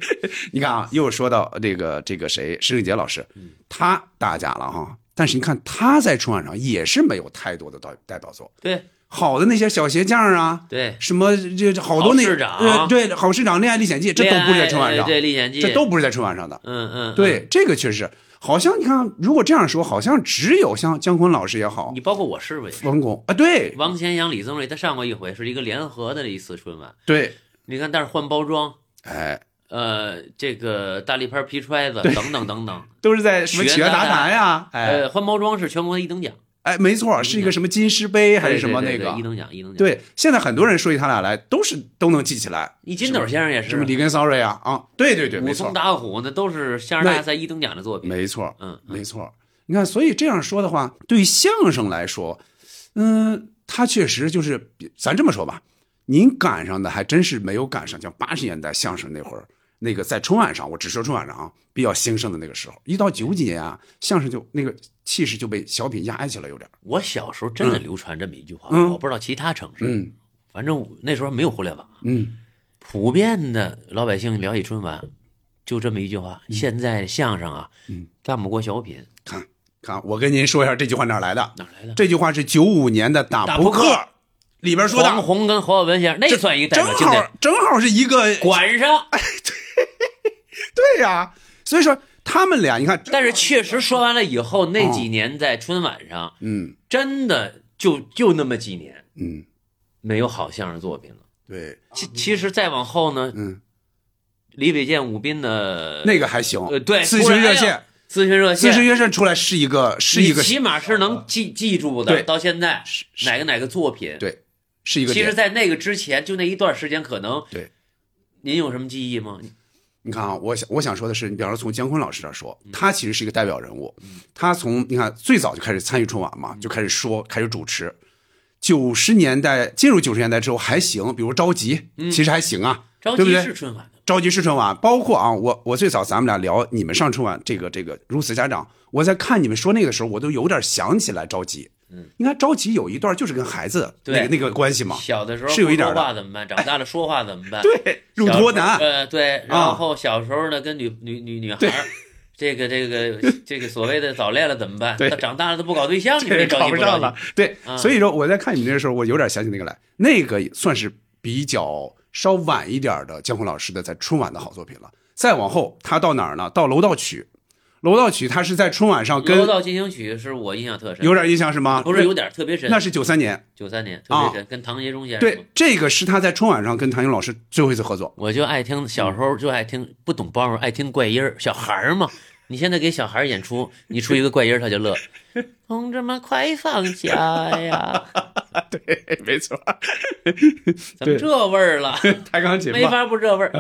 你看啊，又说到这个这个谁，施永杰老师，嗯。他大家了哈。但是你看他在春晚上也是没有太多的代代表作，对。好的那些小鞋匠啊，对，什么这这好多那好市长。呃对好市长恋爱历险记，这都不是在春晚上，对历险记，这都不是在春晚上的。嗯嗯，对，这个确实好像你看，如果这样说，好像只有像姜昆老师也好你，包括我师傅也是，王工啊，对。王千阳、李宗瑞，他上过一回，是一个联合的一次春晚。对，你看，但是换包装，哎，呃，这个大力牌皮揣子等等等等，[laughs] 都是在什么企谈呀，哎。呃，换包装是全国一等奖，哎，没错，是一个什么金狮杯还是什么那个一？等奖，一等奖。，对，现在很多人说起他俩来，都是都能记起来。你金斗先生也是，什么里根骚瑞啊啊，对对对，没错武松，打虎那都是相声大赛一等奖的作品。没错，嗯，嗯没错。你看，所以这样说的话，对于相声来说，嗯，他确实就是，咱这么说吧，您赶上的还真是没有赶上，像八十年代相声那会儿，那个在春晚上，我只说春晚上啊，比较兴盛的那个时候，一到九几年啊，相声就那个气势就被小品压下来，有点。我小时候真的流传这么一句话，嗯我不知道其他城市，嗯反正那时候没有互联网，嗯，普遍的老百姓聊起春晚，就这么一句话：现在相声啊，嗯干不过小品，看看，我跟您说一下这句话哪来的？哪来的？这句话是九五年的打扑克克里边说的，黄宏跟侯耀文先生，那算一个代表经典好。正好是一个管上，对 [laughs] 呀、所以说他们俩，你看，但是确实说完了以后，那几年在春晚上，嗯。真的就就那么几年嗯，没有好相声作品了。对，其其实再往后呢，嗯，李伟健、武斌的那个还行，呃对咨询热线。咨询热咨线，询热线出来是一个是一个起码是能记记住的。对。到现在是哪个哪个作品，对，是一个其实，在那个之前，就那一段时间，可能对，您有什么记忆吗？你看啊，我想我想说的是，你比方说从姜昆老师这儿说，嗯他其实是一个代表人物，他从你看最早就开始参与春晚嗯嘛，就开始说，开始主持。九十年代进入九十年代之后还行，比如着急，其实还行啊，嗯着急对不对是春晚的，着急是春晚，包括啊，我我最早咱们俩聊你们上春晚这个这个如此家长，我在看你们说那个时候，我都有点想起来着急。嗯，你看着急有一段就是跟孩子那对个那个关系嘛，小的时候是有一点说话怎么办？[laughs] 长大了说话怎么办？对，入托难，呃，对，然后小时候呢，跟女女女女孩，[laughs] 这个这个这个所谓的早恋了怎么办？对他长大了都不搞对象，你这着考急着急不上了？。对，啊所以说我在看你们那个时候，我有点想起那个来，那个算是比较稍晚一点的姜昆老师的在春晚的好作品了。再往后，他到哪儿呢？到楼道曲，楼道曲他是在春晚上《跟楼道进行曲》是我印象特深，有点印象是吗？不是有点特别深，那是九三年，九三年特别深，跟唐杰忠先生。对，这个是他在春晚上跟唐英老师最后一次合作。我就爱听，小时候就爱听，不懂包袱，爱听怪音儿，小孩儿嘛。你现在给小孩演出，你出一个怪音，他就乐。[laughs] 同志们，快放假呀！[laughs] 对，没错。[laughs] 怎么这味儿了？弹钢琴没法不这味儿。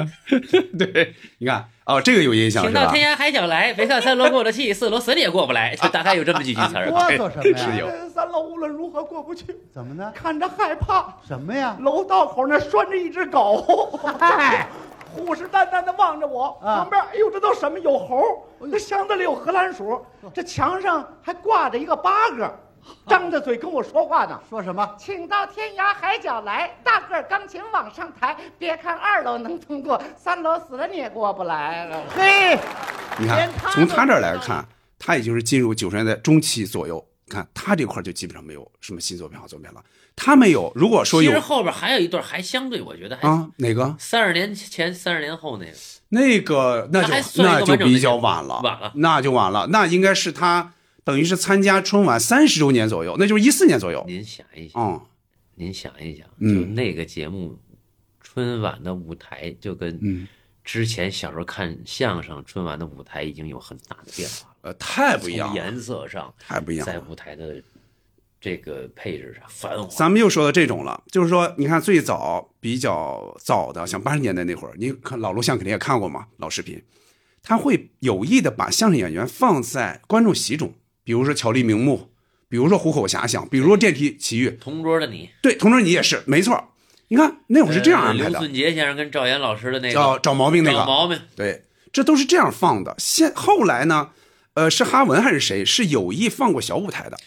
对，你看哦，这个有印象？请到天涯海角来，别看三楼过得去，四楼死你也过不来。就大概有这么几句词儿。哆嗦什么呀？是有呃三楼无论如何过不去，怎么呢？看着害怕。什么呀？楼道口那拴着一只狗，嗨，虎视眈眈的望着我。啊旁边，哎呦，这都什么？有猴，这箱子里有荷兰鼠，这墙上还挂着一个八哥，张着嘴跟我说话呢。说什么？请到天涯海角来，大个儿钢琴往上抬。别看二楼能通过，三楼死了你也过不来了。嘿，你看他，从他这儿来看，他已经是进入九十年代中期左右。看他这块就基本上没有什么新作品好作品了。他没有，如果说有其实后边还有一段，还相对我觉得还啊，哪个？三十年前、三十年后那个，那个那就那就比较晚了，晚了。那就晚了，那应该是他等于是参加春晚三十周年左右，那就是一四年左右。您想一想，嗯。您想一想，嗯。就那个节目，春晚的舞台就跟嗯，之前小时候看相声春晚的舞台已经有很大的变化了，呃，太不一样了，颜色上，太不一样了。在舞台的这个配置上繁华。咱们又说到这种了，就是说，你看最早比较早的，像八十年代那会儿，你看老录像肯定也看过嘛，老视频，他会有意的把相声演员放在观众席中，比如说巧立名目，比如说虎口遐想，比如说电梯奇遇，同桌的你，对，同桌你也是，没错。你看那会儿是这样安排的，呃刘俊杰先生跟赵岩老师的那个找找毛病那个找毛病，对，这都是这样放的。现后来呢，呃，是哈文还是谁是有意放过小舞台的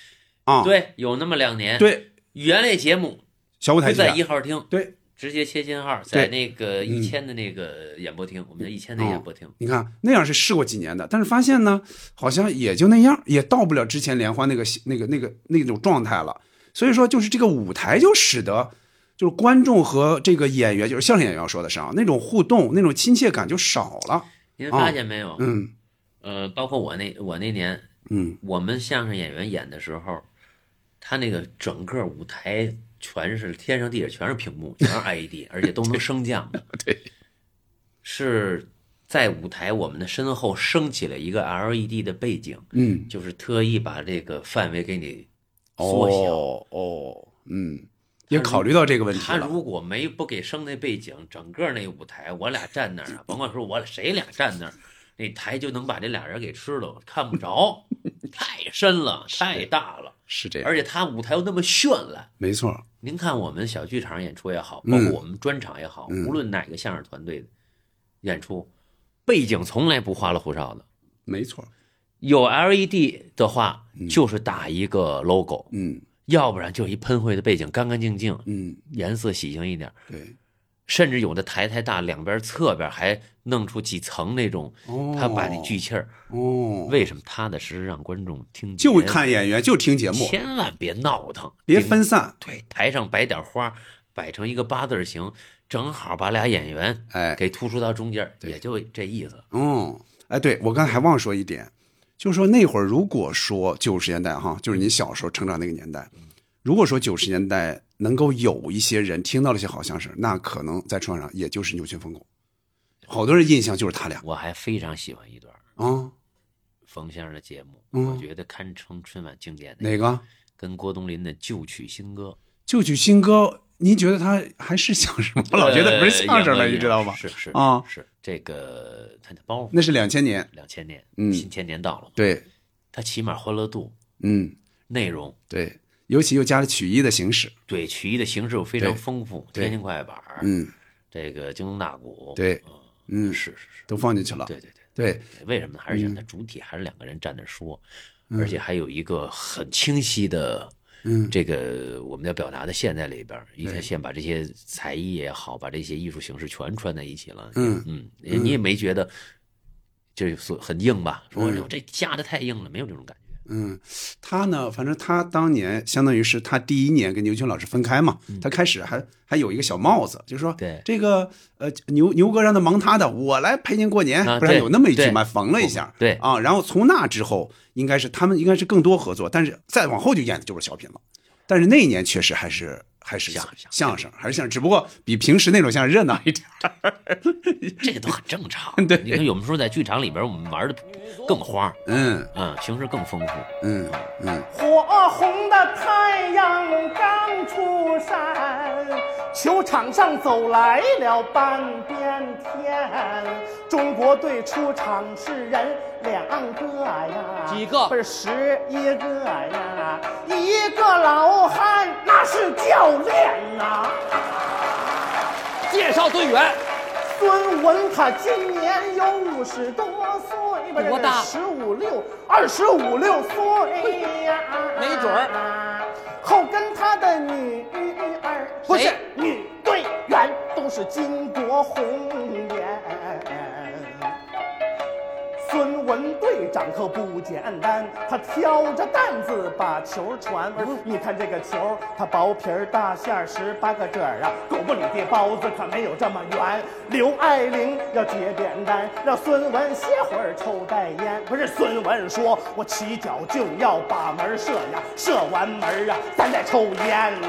啊？对，有那么两年，，对，语言类节目小舞台剧在一号厅，对，直接切信号，在那个一千的那个演播厅，我们叫一千的演播厅。你看那样是试过几年的，但是发现呢，好像也就那样，也到不了之前联欢那个那个那个那种状态了。所以说，就是这个舞台就使得就是观众和这个演员，就是相声演员要说的是啊，那种互动、那种亲切感就少了。您发现没有？嗯呃，包括我那我那年，嗯，我们相声演员演的时候，他那个整个舞台全是天上地下全是屏幕，全是 [laughs] LED，而且都能升降的。[laughs] 对，是在舞台我们的身后升起了一个 LED 的背景，嗯，就是特意把这个范围给你缩小。哦哦，嗯，也考虑到这个问题了。他如果没不给升那背景，整个那舞台我俩站那儿啊，甭管说我俩谁俩站那儿，那台就能把这俩人给吃了，看不着，[laughs] 太深了，太大了，是这样，而且他舞台又那么绚烂。没错，您看我们小剧场演出也好，嗯。包括我们专场也好，嗯。无论哪个相声团队的演出，背景从来不花里胡哨的。没错，有 LED 的话，就是打一个 logo，嗯。要不然就一喷绘的背景，干干净净，嗯，颜色喜庆一点。对，甚至有的台太大，两边侧边还弄出几层那种，哦他把那聚气儿。哦，为什么踏踏实实让观众听就看演员，就听节目，千万别闹腾，别分散。对，台上摆点花，摆成一个八字形，正好把俩演员哎，给突出到中间，对也就这意思。嗯，哎，对我刚才还忘说一点，就是说那会儿如果说九十年代哈，就是你小时候成长那个年代，如果说九十年代能够有一些人听到了些好相声，那可能在春晚上也就是牛群疯狗，好多人印象就是他俩。我还非常喜欢一段啊，冯先生的节目，嗯。我觉得堪称春晚经典的哪个？跟郭冬临的旧曲新歌。旧曲新歌，您觉得他还是相声吗？我老觉得不是相声了，呃你知道吗？是是啊。是。这个他的包。袱，那是两千年，两千年，嗯。新千年到了，对，他起码欢乐度、嗯，内容，对，尤其又加了曲艺的形式，对曲艺的形式又非常丰富，天津快板儿，嗯，这个京东大鼓，对。嗯，嗯，是是是，都放进去了，对对对。对，为什么呢？还是想嗯。它主体还是两个人站那说，而且还有一个很清晰的，嗯。这个我们要表达的线在里边。一条线把这些才艺也好，把这些艺术形式全串在一起了。嗯。嗯，你你也没觉得就是很硬吧？说这加的太硬了，没有这种感觉。嗯，他呢，反正他当年相当于是他第一年跟牛群老师分开嘛，他开始还还有一个小帽子，就是说，嗯对这个呃牛牛哥让他忙他的，我来陪您过年，啊不然有那么一句嘛？缝了一下，对啊，然后从那之后，应该是他们应该是更多合作，但是再往后就演的就是小品了，但是那一年确实还是还是相相相声，还是相声，只不过比平时那种相声热闹一点儿。[laughs] 这个都很正常。[laughs] 对你看有的时候在剧场里边，我们玩的更花，嗯嗯，形式更丰富。嗯嗯，火红的太阳刚出山，球场上走来了半边天。中国队出场是人两个呀，几个不是十一个呀，一个老汉那是教练呐、介绍队员，孙文他今年有五十多岁，不大十五六，二十五六岁呀，没准儿。后跟他的女儿不是女队员，都是巾帼红颜。孙文队长可不简单，他挑着担子把球传。你看这个球，它薄皮儿大馅儿，十八个褶儿啊，狗不理的包子可没有这么圆。刘爱玲要接扁担，让孙文歇会儿抽袋烟。不是，孙文说，我起脚就要把门射呀，射完门啊，咱再抽烟呐、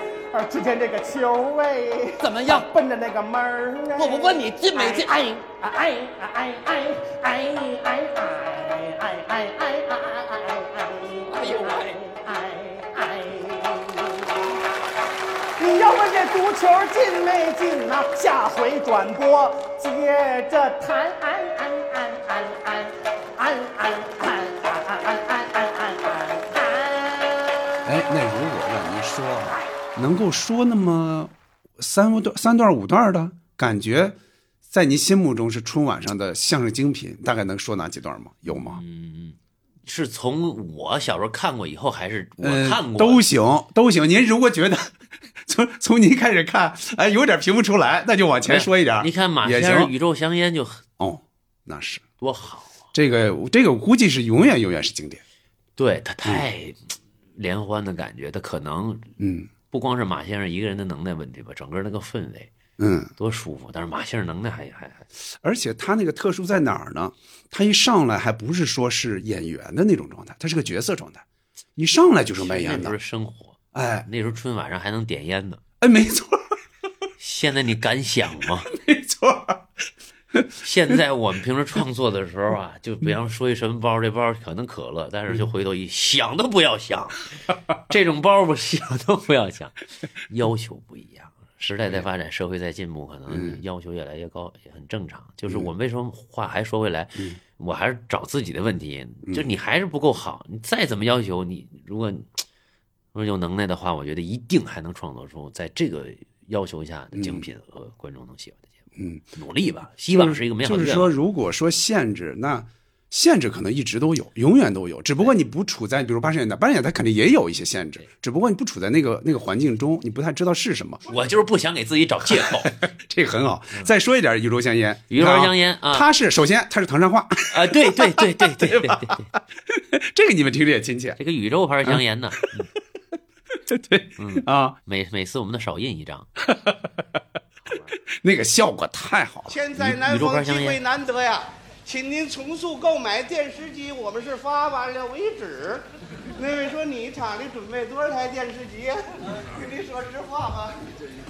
啊，只见这个球哎，怎么样奔着那个门儿哎，我不问你进没进哎哎哎哎哎哎哎哎哎哎哎哎哎哎哎呦喂哎哎！你要问这足球进没进呐？下回转播接着谈。哎哎哎哎哎哎哎哎哎哎哎哎哎哎，那如果让您说啊，能够说那么三段、三段、五段的感觉，在您心目中是春晚上的相声精品，大概能说哪几段吗？有吗？嗯是从我小时候看过以后，还是我呃看过？都行，都行。您如果觉得从 [laughs] 从您开始看，哎，有点评不出来，那就往前说一点。你看马也先生《行宇宙香烟》就很哦，那是多好啊！这个这个，我估计是永远永远是经典。对他太联欢的感觉，他可能嗯不光是马先生一个人的能耐问题吧，整个那个氛围嗯，多舒服。但是马先生能耐还还还而且他那个特殊在哪儿呢？他一上来还不是说是演员的那种状态，他是个角色状态，一上来就是卖烟的那时候。生活，哎那时候春晚上还能点烟呢。哎，没错现在你敢想吗？[laughs] 没错。[laughs] 现在我们平时创作的时候啊，就比方说一什么包，这包可能可乐，但是就回头一想都不要想，[laughs] 这种包我想都不要想，要求不一样。时代在发展，社会在进步，可能要求越来越高，也很正常。就是我们为什么话还说回来，我还是找自己的问题，就你还是不够好，你再怎么要求你，如果如果有能耐的话，我觉得一定还能创作出在这个要求下的精品和观众能喜欢的。嗯，努力吧，希望是一个美好的。就是说，如果说限制，那限制可能一直都有，永远都有。只不过你不处在，比如八十年代，八十年代肯定也有一些限制，只不过你不处在那个那个环境中，你不太知道是什么。我就是不想给自己找借口，[laughs] 这个很好。再说一点，宇宙香烟，宇宙香烟啊，它是首先它是唐山话啊，对对对对对对对，[laughs] 这个你们听着也亲切。这个宇宙牌香烟呢，对 [laughs] 对，嗯啊，每每次我们都少印一张。[laughs] 那个效果太好了。现在宇宙南方机会难得呀，请您重速购买电视机，我们是发完了为止。那位说你厂里准备多少台电视机呀？跟你说实话吧，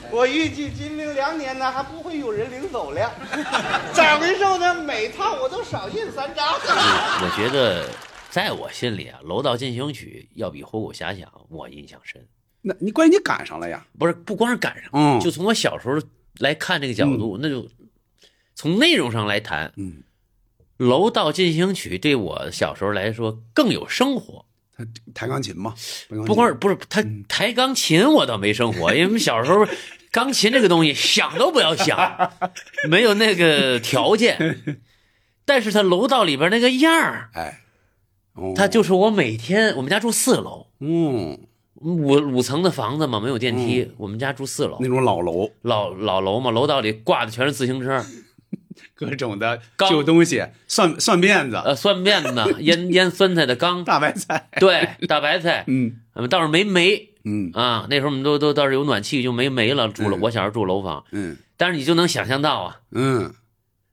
我预计今明两年呢还不会有人领走了。咋回事呢，每套我都少印三张。我觉得在我心里啊，《楼道进行曲》要比《虎口遐想》我印象深。那你关键你赶上了呀，不是不光是赶上，嗯就从我小时候来看这个角度，那就从内容上来谈，嗯，楼道进行曲对我小时候来说更有生活。他弹钢琴嘛，不光是不是他嗯。弹钢琴，我倒没生活，[laughs] 因为小时候钢琴这个东西想都不要想，[laughs] 没有那个条件。但是他楼道里边那个样儿，哎，哦。他就是我每天我们家住四楼，嗯，五五层的房子嘛，没有电梯，我们家住四楼，那种老楼，老老楼嘛，楼道里挂的全是自行车，[laughs] 各种的钢旧东西，蒜蒜辫子，呃，蒜辫子、腌腌酸菜的缸，大白菜，对，大白菜，[laughs] 嗯。嗯，倒是没煤。嗯啊。那时候我们都都倒是有暖气，就没煤了。住了，我小时候住楼房，嗯。但是你就能想象到啊，嗯。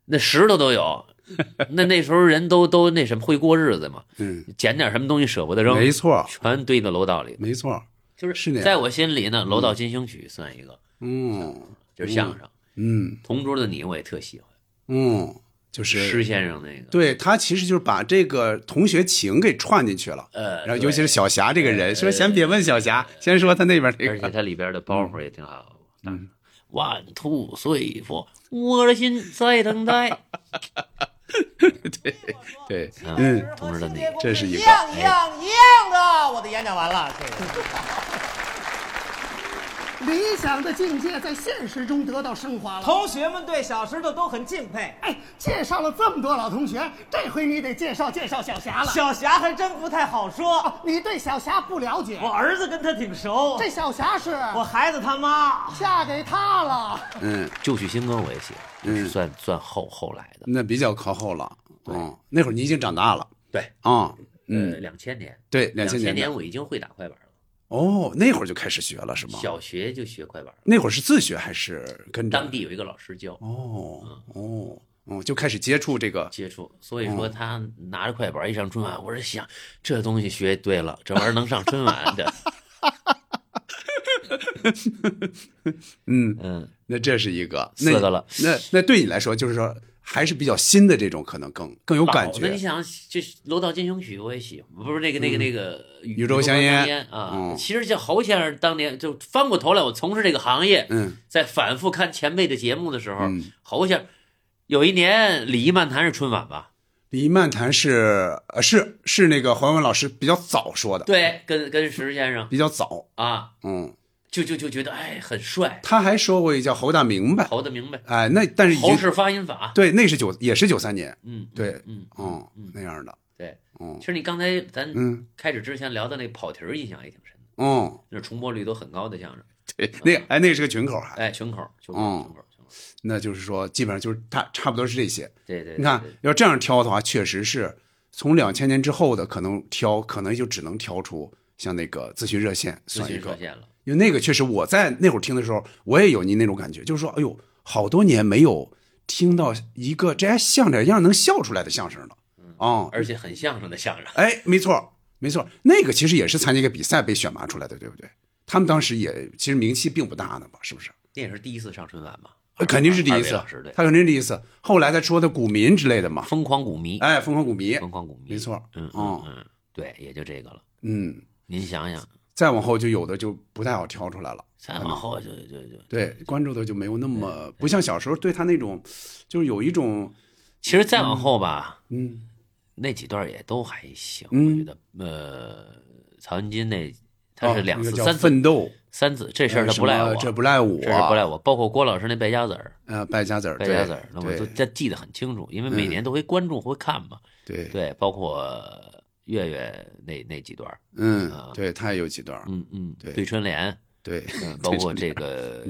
那石头都有。[laughs] 那那时候人都都那什么会过日子嘛，嗯，捡点什么东西舍不得扔，没错全堆到楼道里。没错，就是是那样在我心里呢，楼道进行曲算一个，嗯就是相声。嗯同桌的你我也特喜欢，嗯，就是施先生那个，对他其实就是把这个同学情给串进去了，呃，然后尤其是小霞这个人，说先别问小霞，先说他那边这而且他，里边的包袱也挺好。嗯，One two three four，我的心在等待。[laughs] 对 [laughs] 对，嗯嗯，同志的你，这是一个，一样一样一样的。我的演讲完了，这个理想的境界在现实中得到升华了。同学们对小石头都很敬佩。哎，介绍了这么多老同学，这回你得介绍介绍小霞了。小霞还真不太好说，哦，你对小霞不了解。我儿子跟她挺熟，这小霞是我孩子他妈。嫁给他了。嗯旧曲新歌我也喜欢，嗯算算后后来的。那比较靠后了，嗯，那会儿你已经长大了，对，啊，呃，嗯，两千年，对，两千年我已经会打快板了，哦，那会儿就开始学了是吗？小学就学快板。那会儿是自学还是跟着？当地有一个老师教哦哦哦，就开始接触这个，接触，所以说他拿着快板一上春晚，我是想这东西学对了，这玩意儿能上春晚 [laughs] 的。嗯，嗯，那这是一个那四个了那那对你来说，就是说还是比较新的这种，可能更更有感觉。老的你想，这《楼道进行曲》我也喜欢，不是那个那个那个《宇宙香烟。烟啊。嗯其实像侯先生当年就翻过头来，我从事这个行业，嗯。在反复看前辈的节目的时候，嗯，侯先生有一年礼仪漫谈是春晚吧？礼仪漫谈是呃是是那个黄文老师比较早说的，对，跟跟石先生。比较早，啊，嗯，就就就觉得哎很帅，他还说过一叫侯大明白，侯大明白，哎，那但是已经侯氏发音法，对，那是九也是九三年，嗯，对，嗯嗯嗯，那样的，对。嗯。其实你刚才咱嗯。开始之前聊的那个跑题儿印象也挺深的，嗯，那是重播率都很高的相声，对，那个哎那个是个群口还，哎，群口，群口，嗯。群口，那就是说基本上就是他差不多是这些。对对，你看，要这样挑的话，确实是从两千年之后的，可能挑，可能就只能挑出像那个咨询热线咨算一个，询热线了，因为那个确实我在那会儿听的时候，我也有您那种感觉，就是说，哎呦，好多年没有听到一个这还像点样能笑出来的相声了，啊、而且很相声的相声，哎，没错，没错，那个其实也是参加一个比赛被选拔出来的，对不对？他们当时也其实名气并不大呢吧，是不是？那也是第一次上春晚嘛，呃肯定是第一次他肯定是第一次。后来他说的股民之类的嘛，疯狂股民，哎，疯狂股民，疯狂股民，没错，嗯哦嗯嗯，对，也就这个了。嗯，您想想，再往后就有的就不太好挑出来了。再往后就就就，对，关注的就没有那么不像小时候对他那种，就是有一种其实再往后吧，嗯。那几段也都还行，嗯。我觉得，呃，曹云金那他是两次三次奋斗。三次这事儿他不赖我，这不赖我。这事不赖我，包括郭老师那败家子儿，呃败家子儿，败家子儿，那我都记得很清楚，因为每年都会关注会看嘛。对。对，包括月月那那几段儿，嗯啊，对他也有几段儿，嗯嗯，对对春联，对嗯，[laughs] 包括这个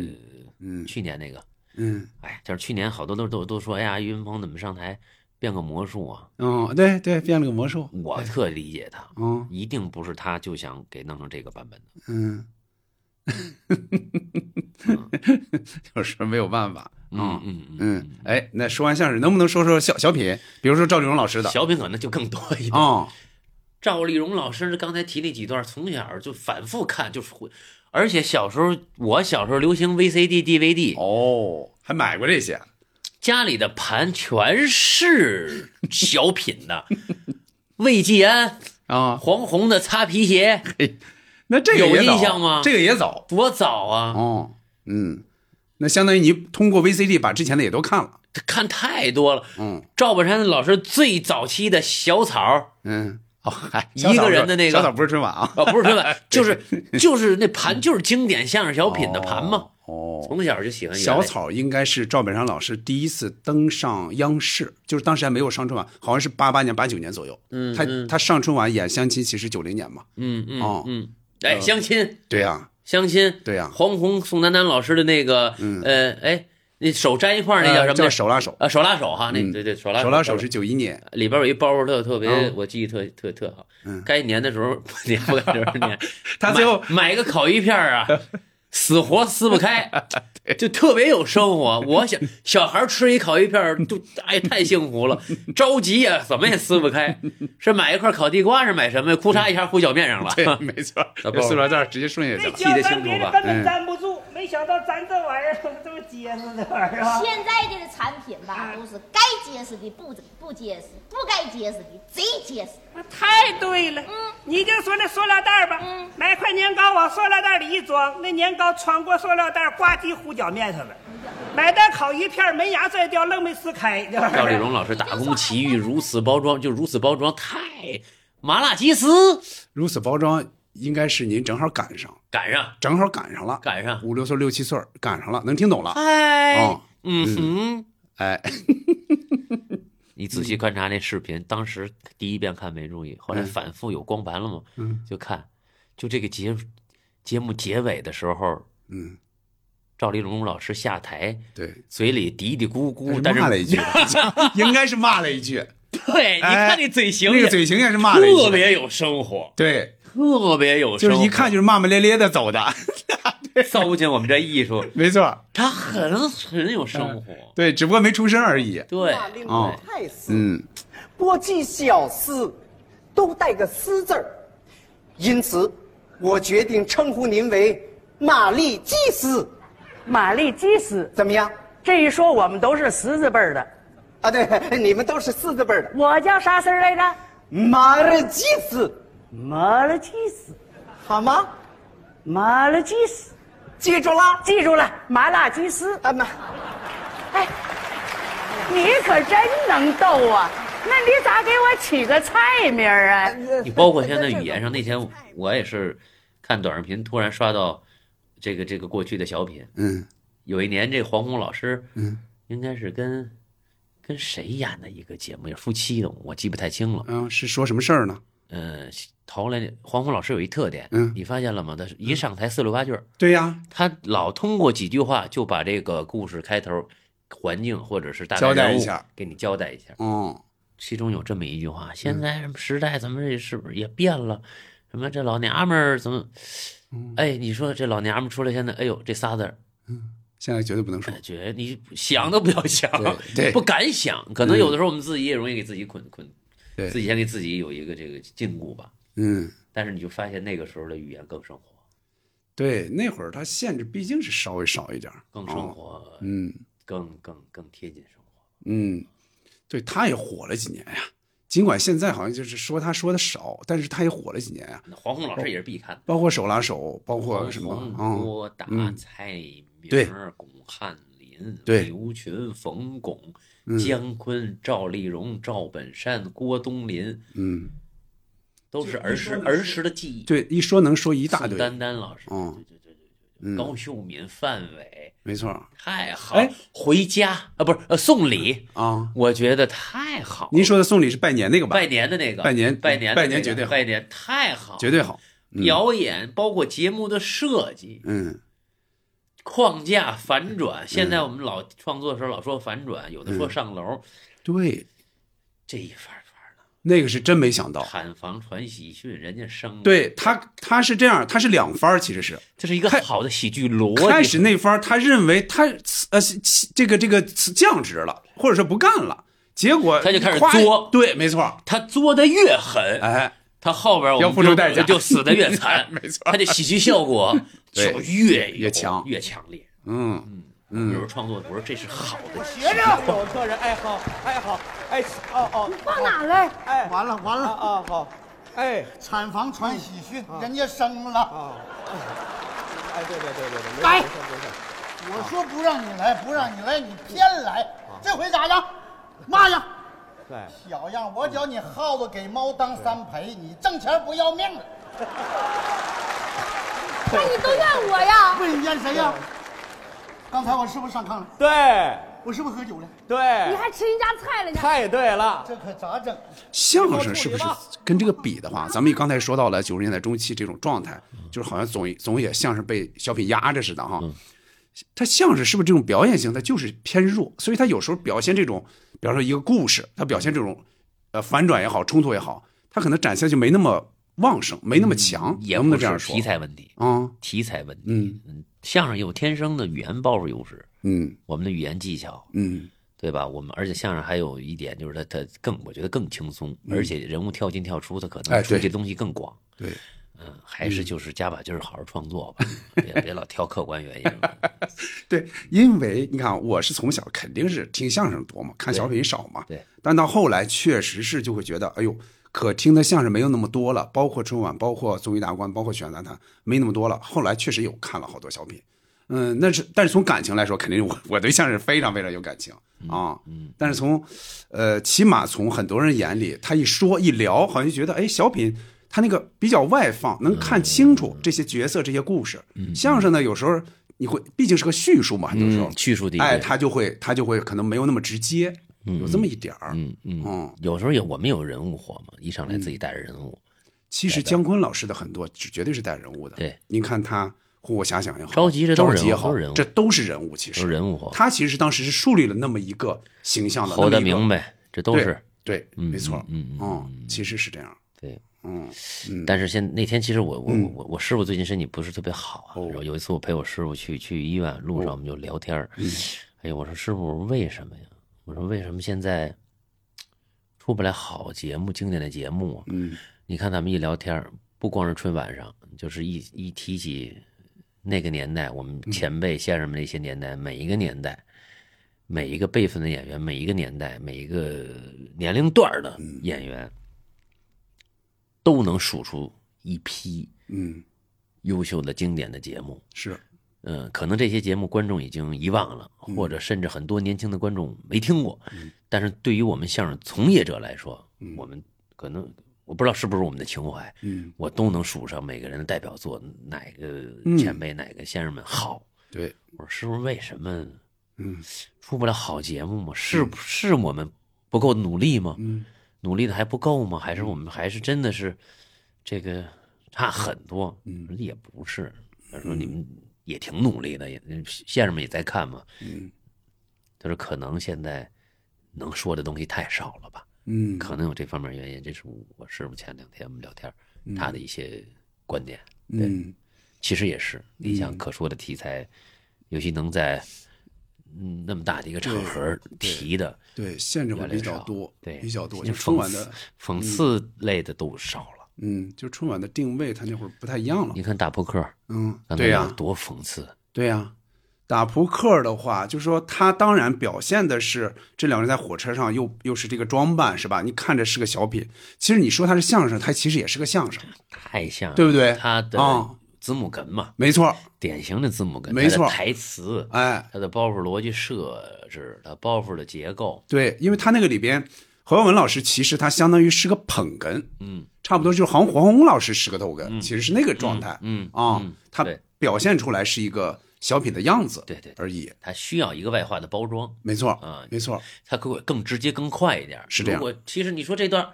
嗯去年那个，嗯哎，就是去年好多都都都说，哎呀，岳云鹏怎么上台变个魔术啊？哦，对对，变了个魔术，我特理解他，嗯一定不是他就想给弄成这个版本的。嗯，有时候没有办法，嗯嗯嗯嗯，哎，那说完相声，能不能说说小小品？比如说赵丽蓉老师的小品可能就更多一点。哦，赵丽蓉老师刚才提那几段，从小就反复看，就是会，而且小时候我小时候流行 VCD、DVD，哦，还买过这些，家里的盘全是小品的，魏继安啊，黄宏的擦皮鞋，那这个有印象吗这个也早多早啊！哦，嗯，那相当于你通过 VCD 把之前的也都看了，看太多了。嗯赵本山老师最早期的小草，嗯，哦，嗨，一个人的那个小草不是春晚啊，哦，不是春晚，就是就是那盘，就是经典相声小品的盘嘛。哦，从小就喜欢小草应该是赵本山老师第一次登上央视，就是当时还没有上春晚，好像是八八年、八九年左右。他嗯他他上春晚演相亲，其实九零年嘛。嗯嗯哦嗯，哎，相亲对呀，相亲，对呀黄宏、宋丹丹老师的那个，呃，哎，那手粘一块儿那叫什么？呃叫手拉手啊，手拉手哈，那嗯对对，手拉手拉手是九一年。里边有一包特特别嗯，我记忆特特特好嗯。该粘的时候不粘，[laughs] 不该的时候粘。[laughs] 他最后买一个烤鱼片儿啊，[laughs] 死活撕不开，[laughs] 就特别有生活。我想小孩吃一烤鱼片儿，就哎太幸福了，着急呀，怎么也撕不开。是买一块烤地瓜，是买什么呀？裤衩一下糊脚面上了。对，没错，[laughs] 塑料袋直接顺下去了。记得清楚吧？根本粘不住，没想到粘这玩意儿 [laughs] 这么结实的玩意儿啊！现在的产品吧，都是该结实的不不结实，不该结实的贼结实。太对了，你就说那塑料袋吧，买块年糕往塑料袋里一装，那年糕穿过塑料袋，呱唧糊脚面上了。买袋烤鱼片门牙拽掉，愣没撕开。赵丽蓉老师打工奇遇，如此包装，就如此包装，太麻辣鸡丝。如此包装，应该是您正好赶上，赶上。正好赶上了，赶上。五六岁、六七岁儿赶上了，能听懂了。嗨哦，嗯哼，哎，[laughs] 你仔细观察那视频，当时第一遍看没注意，后来嗯反复有光盘了嘛，嗯就看，就这个节节目结尾的时候，嗯，赵丽蓉老师下台，对，嘴里嘀嘀咕咕，但是骂了一句，[laughs] 应该是骂了一句。[laughs] 对，你哎看那嘴型，那个嘴型也是骂了一句特别有生活，对，特别有，就是一看就是骂骂咧咧的走的。[laughs] [laughs] 糟践我们这艺术，[laughs] 没错，他很很有生活，对，只不过没出声而已。对，哦，太师，嗯，国际小斯都带个“斯”字儿，因此我决定称呼您为玛丽基斯。玛丽基斯怎么样？这一说，我们都是十字辈儿的。啊，对，你们都是四字辈儿的。我叫啥丝儿来着？马尔基斯，马尔基斯，好吗？马尔基斯，记住了，记住了，麻辣鸡丝。啊妈，哎，你可真能逗啊！那你咋给我起个菜名儿啊？你包括现在语言上，那天我也是看短视频，突然刷到这个这个过去的小品，嗯，有一年这黄宏老师，嗯，应该是跟跟谁演的一个节目，也是夫妻的，我记不太清了。嗯，是说什么事儿呢？呃，头来黄宏老师有一特点，嗯你发现了吗？他一上台四六八句儿，对呀，他老通过几句话就把这个故事开头、环境或者是交代一下，给你交代一下。嗯，其中有这么一句话：现在什么时代咱们这是不是也变了？什么这老娘们儿怎么？嗯哎，你说这老娘们儿出来，现在哎呦这仨字儿，现在绝对不能说。绝你想都不要想，对对不敢想。可能有的时候我们自己也容易给自己捆捆，对自己先给自己有一个这个禁锢吧。嗯，但是你就发现那个时候的语言更生活，对，那会儿它限制毕竟是稍微少一点，更生活，哦嗯更更更贴近生活。嗯，对，他也火了几年呀。尽管现在好像就是说他说的少，但是他也火了几年呀。那黄宏老师也是必看的，包括手拉手，包括什么黄嗯多大嗯蔡明巩汉林、对刘群、冯巩、嗯姜昆、赵丽蓉、赵本山、郭冬临，嗯，都是儿时儿时的记忆。对，一说能说一大宋堆。丹丹老师，嗯对对对对嗯对，高秀敏、范伟，没错。太好。哎，回家啊，不是呃送礼啊，我觉得太好了。您说的送礼是拜年那个吧？拜年的那个，拜年拜年拜年绝对好拜年太好了，绝对好。嗯表演包括节目的设计，嗯，框架反转。现在我们老创作的时候老说反转，有的说嗯上楼，对，这一番那个是真没想到。产房传喜讯，人家生对他，他是这样，他是两番，其实是。这是一个好的喜剧逻辑。开始那番，他认为他呃这个这个降职了，或者说不干了，结果他就开始作，对，没错，他作的越狠，哎，他后边我们要付出代价。就死的越惨，[laughs] 没错，他的喜剧效果越越强越强烈。嗯嗯，有时候创作，我说这是好的我，学着有客人，哎好，哎好，哎哦哦，你放哪来？哎，完了完了啊好，哎产房传喜讯，人家生了。啊，哎对对对对对，该没事没事我说不让你来，不让你来，你偏来。这回咋样？骂呀？对，小样，我叫你耗子给猫当三陪，你挣钱不要命了。[laughs] 那你都怨我呀？[laughs] 问你怨谁呀？刚才我是不是上炕了？对，我是不是喝酒了？对你，还吃人家菜了呢？太对了。这可咋整？相声是不是跟这个比的话，咱们刚才说到了九十年代中期这种状态，就是好像总总也像是被小品压着似的哈。他相声是不是这种表演性，它就是偏弱，所以他有时候表现这种，比方说一个故事，他表现这种，呃反转也好，冲突也好，他可能展现就没那么旺盛，没那么强，也能不能这样说？题材问题啊，题材问题。嗯嗯，相声有天生的语言包袱优势，嗯我们的语言技巧，嗯对吧？我们而且相声还有一点就是它它更我觉得更轻松，而且人物跳进跳出，它可能出去的东西更广。对，嗯，还是就是加把劲儿，好好创作吧，[laughs] 别别老挑客观原因了。[laughs] 对，因为你看，我是从小肯定是听相声多嘛，看小品少嘛。对，但到后来确实是就会觉得，哎呦，可听的相声没有那么多了，包括春晚，包括综艺大观，包括选杂谈，没那么多了。后来确实有看了好多小品，嗯，那是，但是从感情来说，肯定我 [laughs] 我对相声非常非常有感情啊。嗯，但是从，呃，起码从很多人眼里，他一说一聊，好像就觉得，哎，小品。他那个比较外放，能看清楚这些角色、这些故事。相声呢，有时候你会，毕竟是个叙述嘛，很多时候嗯叙述的哎，他就会他就会可能没有那么直接，有这么一点儿。嗯嗯嗯，有时候也我们有人物活嘛，一上来自己带着人物，其实姜昆老师的很多绝对是带人物的。对，您看他《护我遐想》也好，着急这都是人这都是人物。其实都是人物活。他其实当时是树立了那么一个形象的，活得明白，这都是对，没错。嗯嗯嗯，其实是这样。对，嗯嗯。但是现那天其实我我嗯我我师傅最近身体不是特别好啊，然后有一次我陪我师傅去去医院，路上我们就聊天哎呀，我说师傅为什么呀？我说为什么现在出不来好节目、经典的节目啊？嗯，你看咱们一聊天，不光是春晚上，就是一一提起那个年代，我们前辈先生们那些年代，每一个年代，每一个辈分的演员，每一个年代，每一个年龄段的嗯演员，都能数出一批嗯优秀的经典的节目。是，嗯，可能这些节目观众已经遗忘了，嗯或者甚至很多年轻的观众没听过。但是对于我们相声从业者来说，我们可能我不知道是不是我们的情怀，嗯我都能数上每个人的代表作，哪个嗯前辈、哪个先生们好。对，我说师傅，为什么嗯出不了好节目吗？是是我们不够努力吗？嗯努力的还不够吗？还是我们还是真的是这个差很多？嗯，也不是。他说你们也挺努力的，也先生们也在看嘛。嗯，他说可能现在能说的东西太少了吧？嗯可能有这方面原因。这是我师傅前两天我们聊天嗯他的一些观点。嗯，其实也是，你想可说的题材，尤其能在嗯那么大的一个场合提的，对限制会比较多，对比较多。就讽的讽刺类的都少了。嗯，就春晚的定位，它那会儿不太一样了。你看打扑克，嗯，对呀有多讽刺。对呀、打扑克的话，就说他当然表现的是这两个人在火车上又又是这个装扮是吧？你看着是个小品，其实你说他是相声，他其实也是个相声，太像了，对不对他的啊字母哏嘛，没错，典型的字母哏，没错台词，哎，他的包袱逻辑设置，他包袱的结构，对，因为他那个里边，何耀文老师其实他相当于是个捧哏，嗯，差不多就是好像黄宏老师是个逗哏，其实是那个状态，嗯啊嗯，他表现出来是一个小品的样子，对对而已，他需要一个外化的包装，没错啊，没错，他更更直接、更快一点。是这样。如果其实你说这段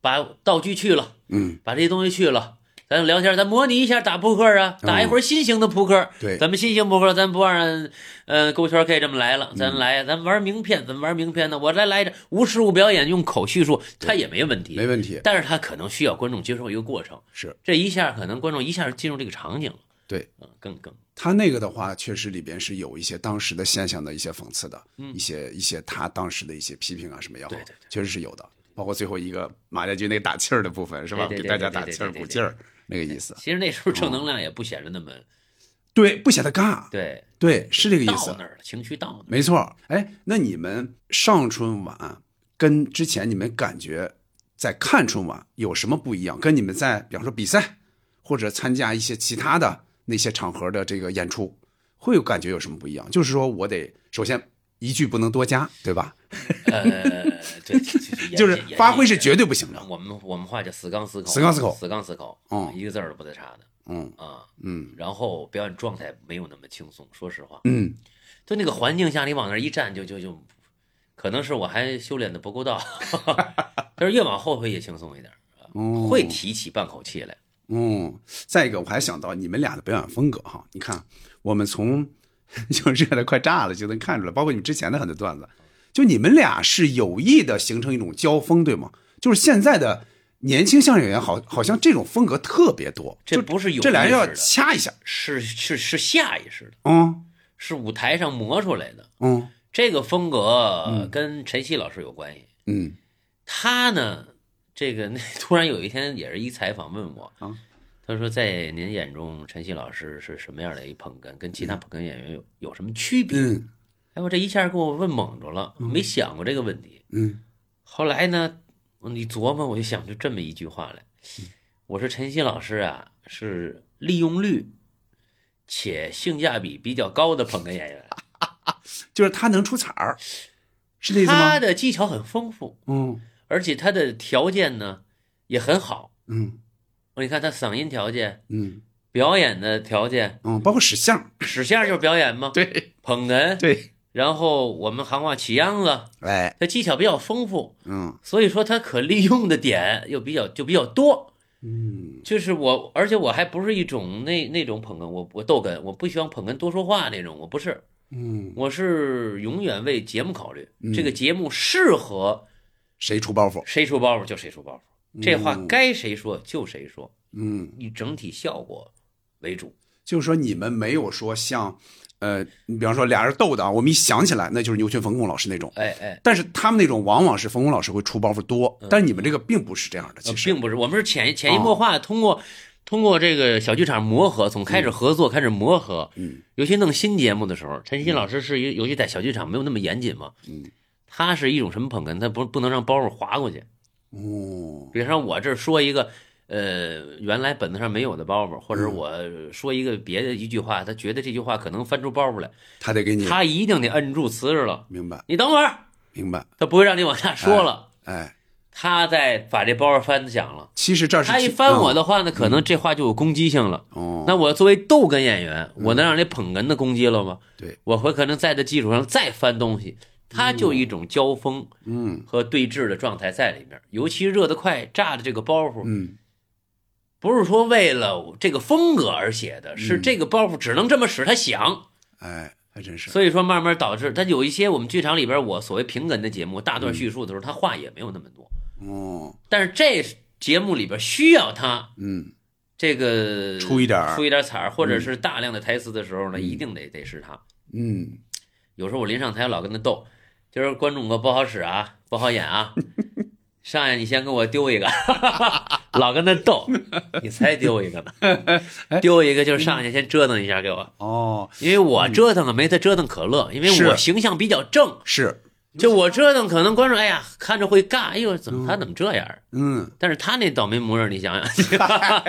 把道具去了，嗯，把这些东西去了。咱聊天，咱模拟一下打扑克啊，打一会儿新型的扑克。嗯对咱们新型扑克，咱不按呃勾圈 K 这么来了，咱嗯来，咱玩名片，怎么玩名片呢？我再来着无实物表演，用口叙述，他也没问题，没问题，但是他可能需要观众接受一个过程，是这一下可能观众一下进入这个场景了，对，嗯，更更他那个的话，确实里边是有一些当时的现象的一些讽刺的，嗯一些一些他当时的一些批评啊什么也好，对对确实是有的。包括最后一个马家军那个打气儿的部分是吧？给大家打气儿鼓劲儿那个意思。其实那时候正能量也不显得那么对，不显得尬，对对，是这个意到思那。儿了，情绪到那儿。没错，哎，那你们上春晚跟之前你们感觉在看春晚有什么不一样？跟你们在比方说比赛或者参加一些其他的那些场合的这个演出，会有感觉有什么不一样？就是说我得首先一句不能多加，对吧？呃，对，[laughs] 就是发挥是绝对不行的。我们我们话叫死杠死口，死杠死口。死杠死口，嗯一个字儿都不带差的。嗯。啊。嗯。然后表演状态没有那么轻松，说实话，嗯，就那个环境下，你往那儿一站，就就就，可能是我还修炼的不够到，[laughs] 但是越往后会越轻松一点，哦。会提起半口气来。嗯，再一个，我还想到你们俩的表演风格哈，你看我们从 [laughs] 就热的快炸了就能看出来，包括你们之前的很多段子，就你们俩是有意的形成一种交锋，对吗？就是现在的年轻相声演员好，好像这种风格特别多，这不是有这俩人要掐一下，是是是下意识的，嗯是舞台上磨出来的。嗯这个风格跟陈曦老师有关系。嗯他呢，这个那突然有一天也是一采访问我，啊他说在您眼中陈曦老师是什么样的一捧哏，跟其他捧哏演员有有什么区别？嗯哎，我这一下给我问懵住了，没想过这个问题。嗯后来呢，你琢磨，我就想出这么一句话来，嗯我说陈曦老师啊是利用率且性价比比较高的捧哏演员，[laughs] 就是他能出彩儿，是这意思吗他？的技巧很丰富，嗯而且他的条件呢也很好。嗯你看他嗓音条件、嗯表演的条件，嗯，包括使相，使相就是表演吗？对，捧哏，对，然后我们行话起秧子，哎，他技巧比较丰富，嗯所以说他可利用的点又比较就比较多。嗯就是我，而且我还不是一种那那种捧哏，我我逗哏，我不希望捧哏多说话那种，我不是，嗯，我是永远为节目考虑，嗯这个节目适合谁出包袱，谁出包袱就谁出包袱，这话嗯。该谁说就谁说，嗯，以整体效果为主。就是说你们没有说像，呃，你比方说俩人斗的啊，我们一想起来那就是牛群、冯巩老师那种，哎哎，但是他们那种往往是冯巩老师会出包袱多，但是你们这个并不是这样的，其实，呃并不是，我们是潜移潜移默化的，通过通过这个小剧场磨合，从开始合作开始磨合，嗯，尤其弄新节目的时候，陈曦老师是一，尤其在小剧场没有那么严谨嘛，嗯，他是一种什么捧哏，他不不能让包袱划过去，哦，比如说我这儿说一个。呃，原来本子上没有的包袱，或嗯者我说一个别的一句话，他觉得这句话可能翻出包袱来，他得给你，他一定得摁住词儿了。明白，你等会儿，明白，他不会让你往下说了，哎，他再把这包袱翻响了。其实这是他一翻我的话呢，可能这话就有攻击性了。哦，那我作为逗哏演员，我能让这捧哏的攻击了吗？对，我会可能在这基础上再翻东西，它就一种交锋，嗯。和对峙的状态在里面。尤其热得快，炸的这个包袱，嗯，不是说为了这个风格而写的，是这个包袱只能这么使，它响。哎，还真是，所以说慢慢导致他有一些我们剧场里边我所谓平哏的节目，大段叙述的时候，他话也没有那么多。哦，但是这节目里边需要他嗯，这个出一点儿。出一点彩儿，或者是大量的台词的时候呢，一定得得是他。嗯，有时候我临上台老跟他斗，今儿观众可不好使啊，不好演啊，[laughs] 上来你先给我丢一个，[laughs] 老跟他斗，你才丢一个呢，[laughs] 丢一个就是上去先折腾一下给我，哦，因为我折腾啊没他折腾可乐，因为我形象比较正，是，就我折腾可能观众哎呀看着会尬，哎呦怎么他怎么这样？嗯，但是他那倒霉模样，你想想，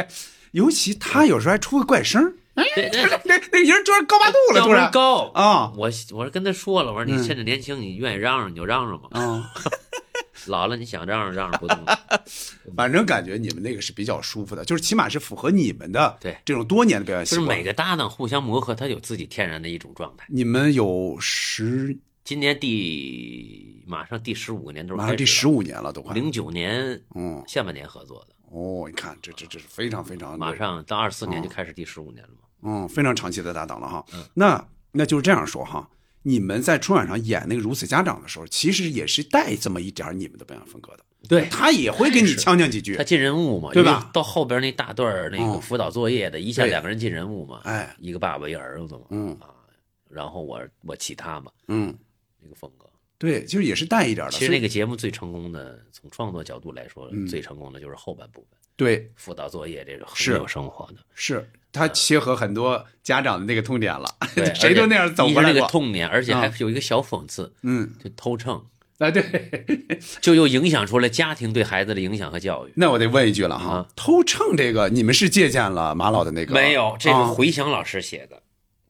尤其他有时候还出个怪声儿，对对那那人突然高八度了，调门突然。高。啊，我我是跟他说了，我说你嗯。趁着年轻，你愿意嚷嚷你就嚷嚷吧，啊，[laughs] 老了你想嚷嚷嚷嚷不动。[laughs] 反正感觉你们那个是比较舒服的，就是起码是符合你们的对。这种多年的表演习惯。就是每个搭档互相磨合，他有自己天然的一种状态。你们有十，今年第马上第十五个年头，马上第十五年了，都快。零九年嗯，下半年合作的，哦，你看这这这是非常非常马上到二四年嗯。就开始第十五年了嘛。嗯非常长期的搭档了哈。嗯那那就是这样说哈，你们在春晚上演那个《如此家长》的时候，其实也是带这么一点儿你们的表演风格的。对他也会给你呛呛几句他。进人物嘛，对吧到后边那大段儿那个嗯辅导作业的，一下两个人进人物嘛，哎，一个爸爸一个儿子嘛，嗯啊，然后我我起他嘛，嗯，那个风格。对，就是也是淡一点的。其实那个节目最成功的，从创作角度来说，嗯最成功的就是后半部分，对辅导作业这个是很有生活的。是他切合很多家长的那个痛点了，[laughs] 对谁都那样走过那个。痛点，而且还啊有一个小讽刺，嗯，就偷秤，啊对，[laughs] 就又影响出了家庭对孩子的影响和教育。那我得问一句了哈啊，偷秤这个你们是借鉴了马老的那个？没有，这个啊回响老师写的，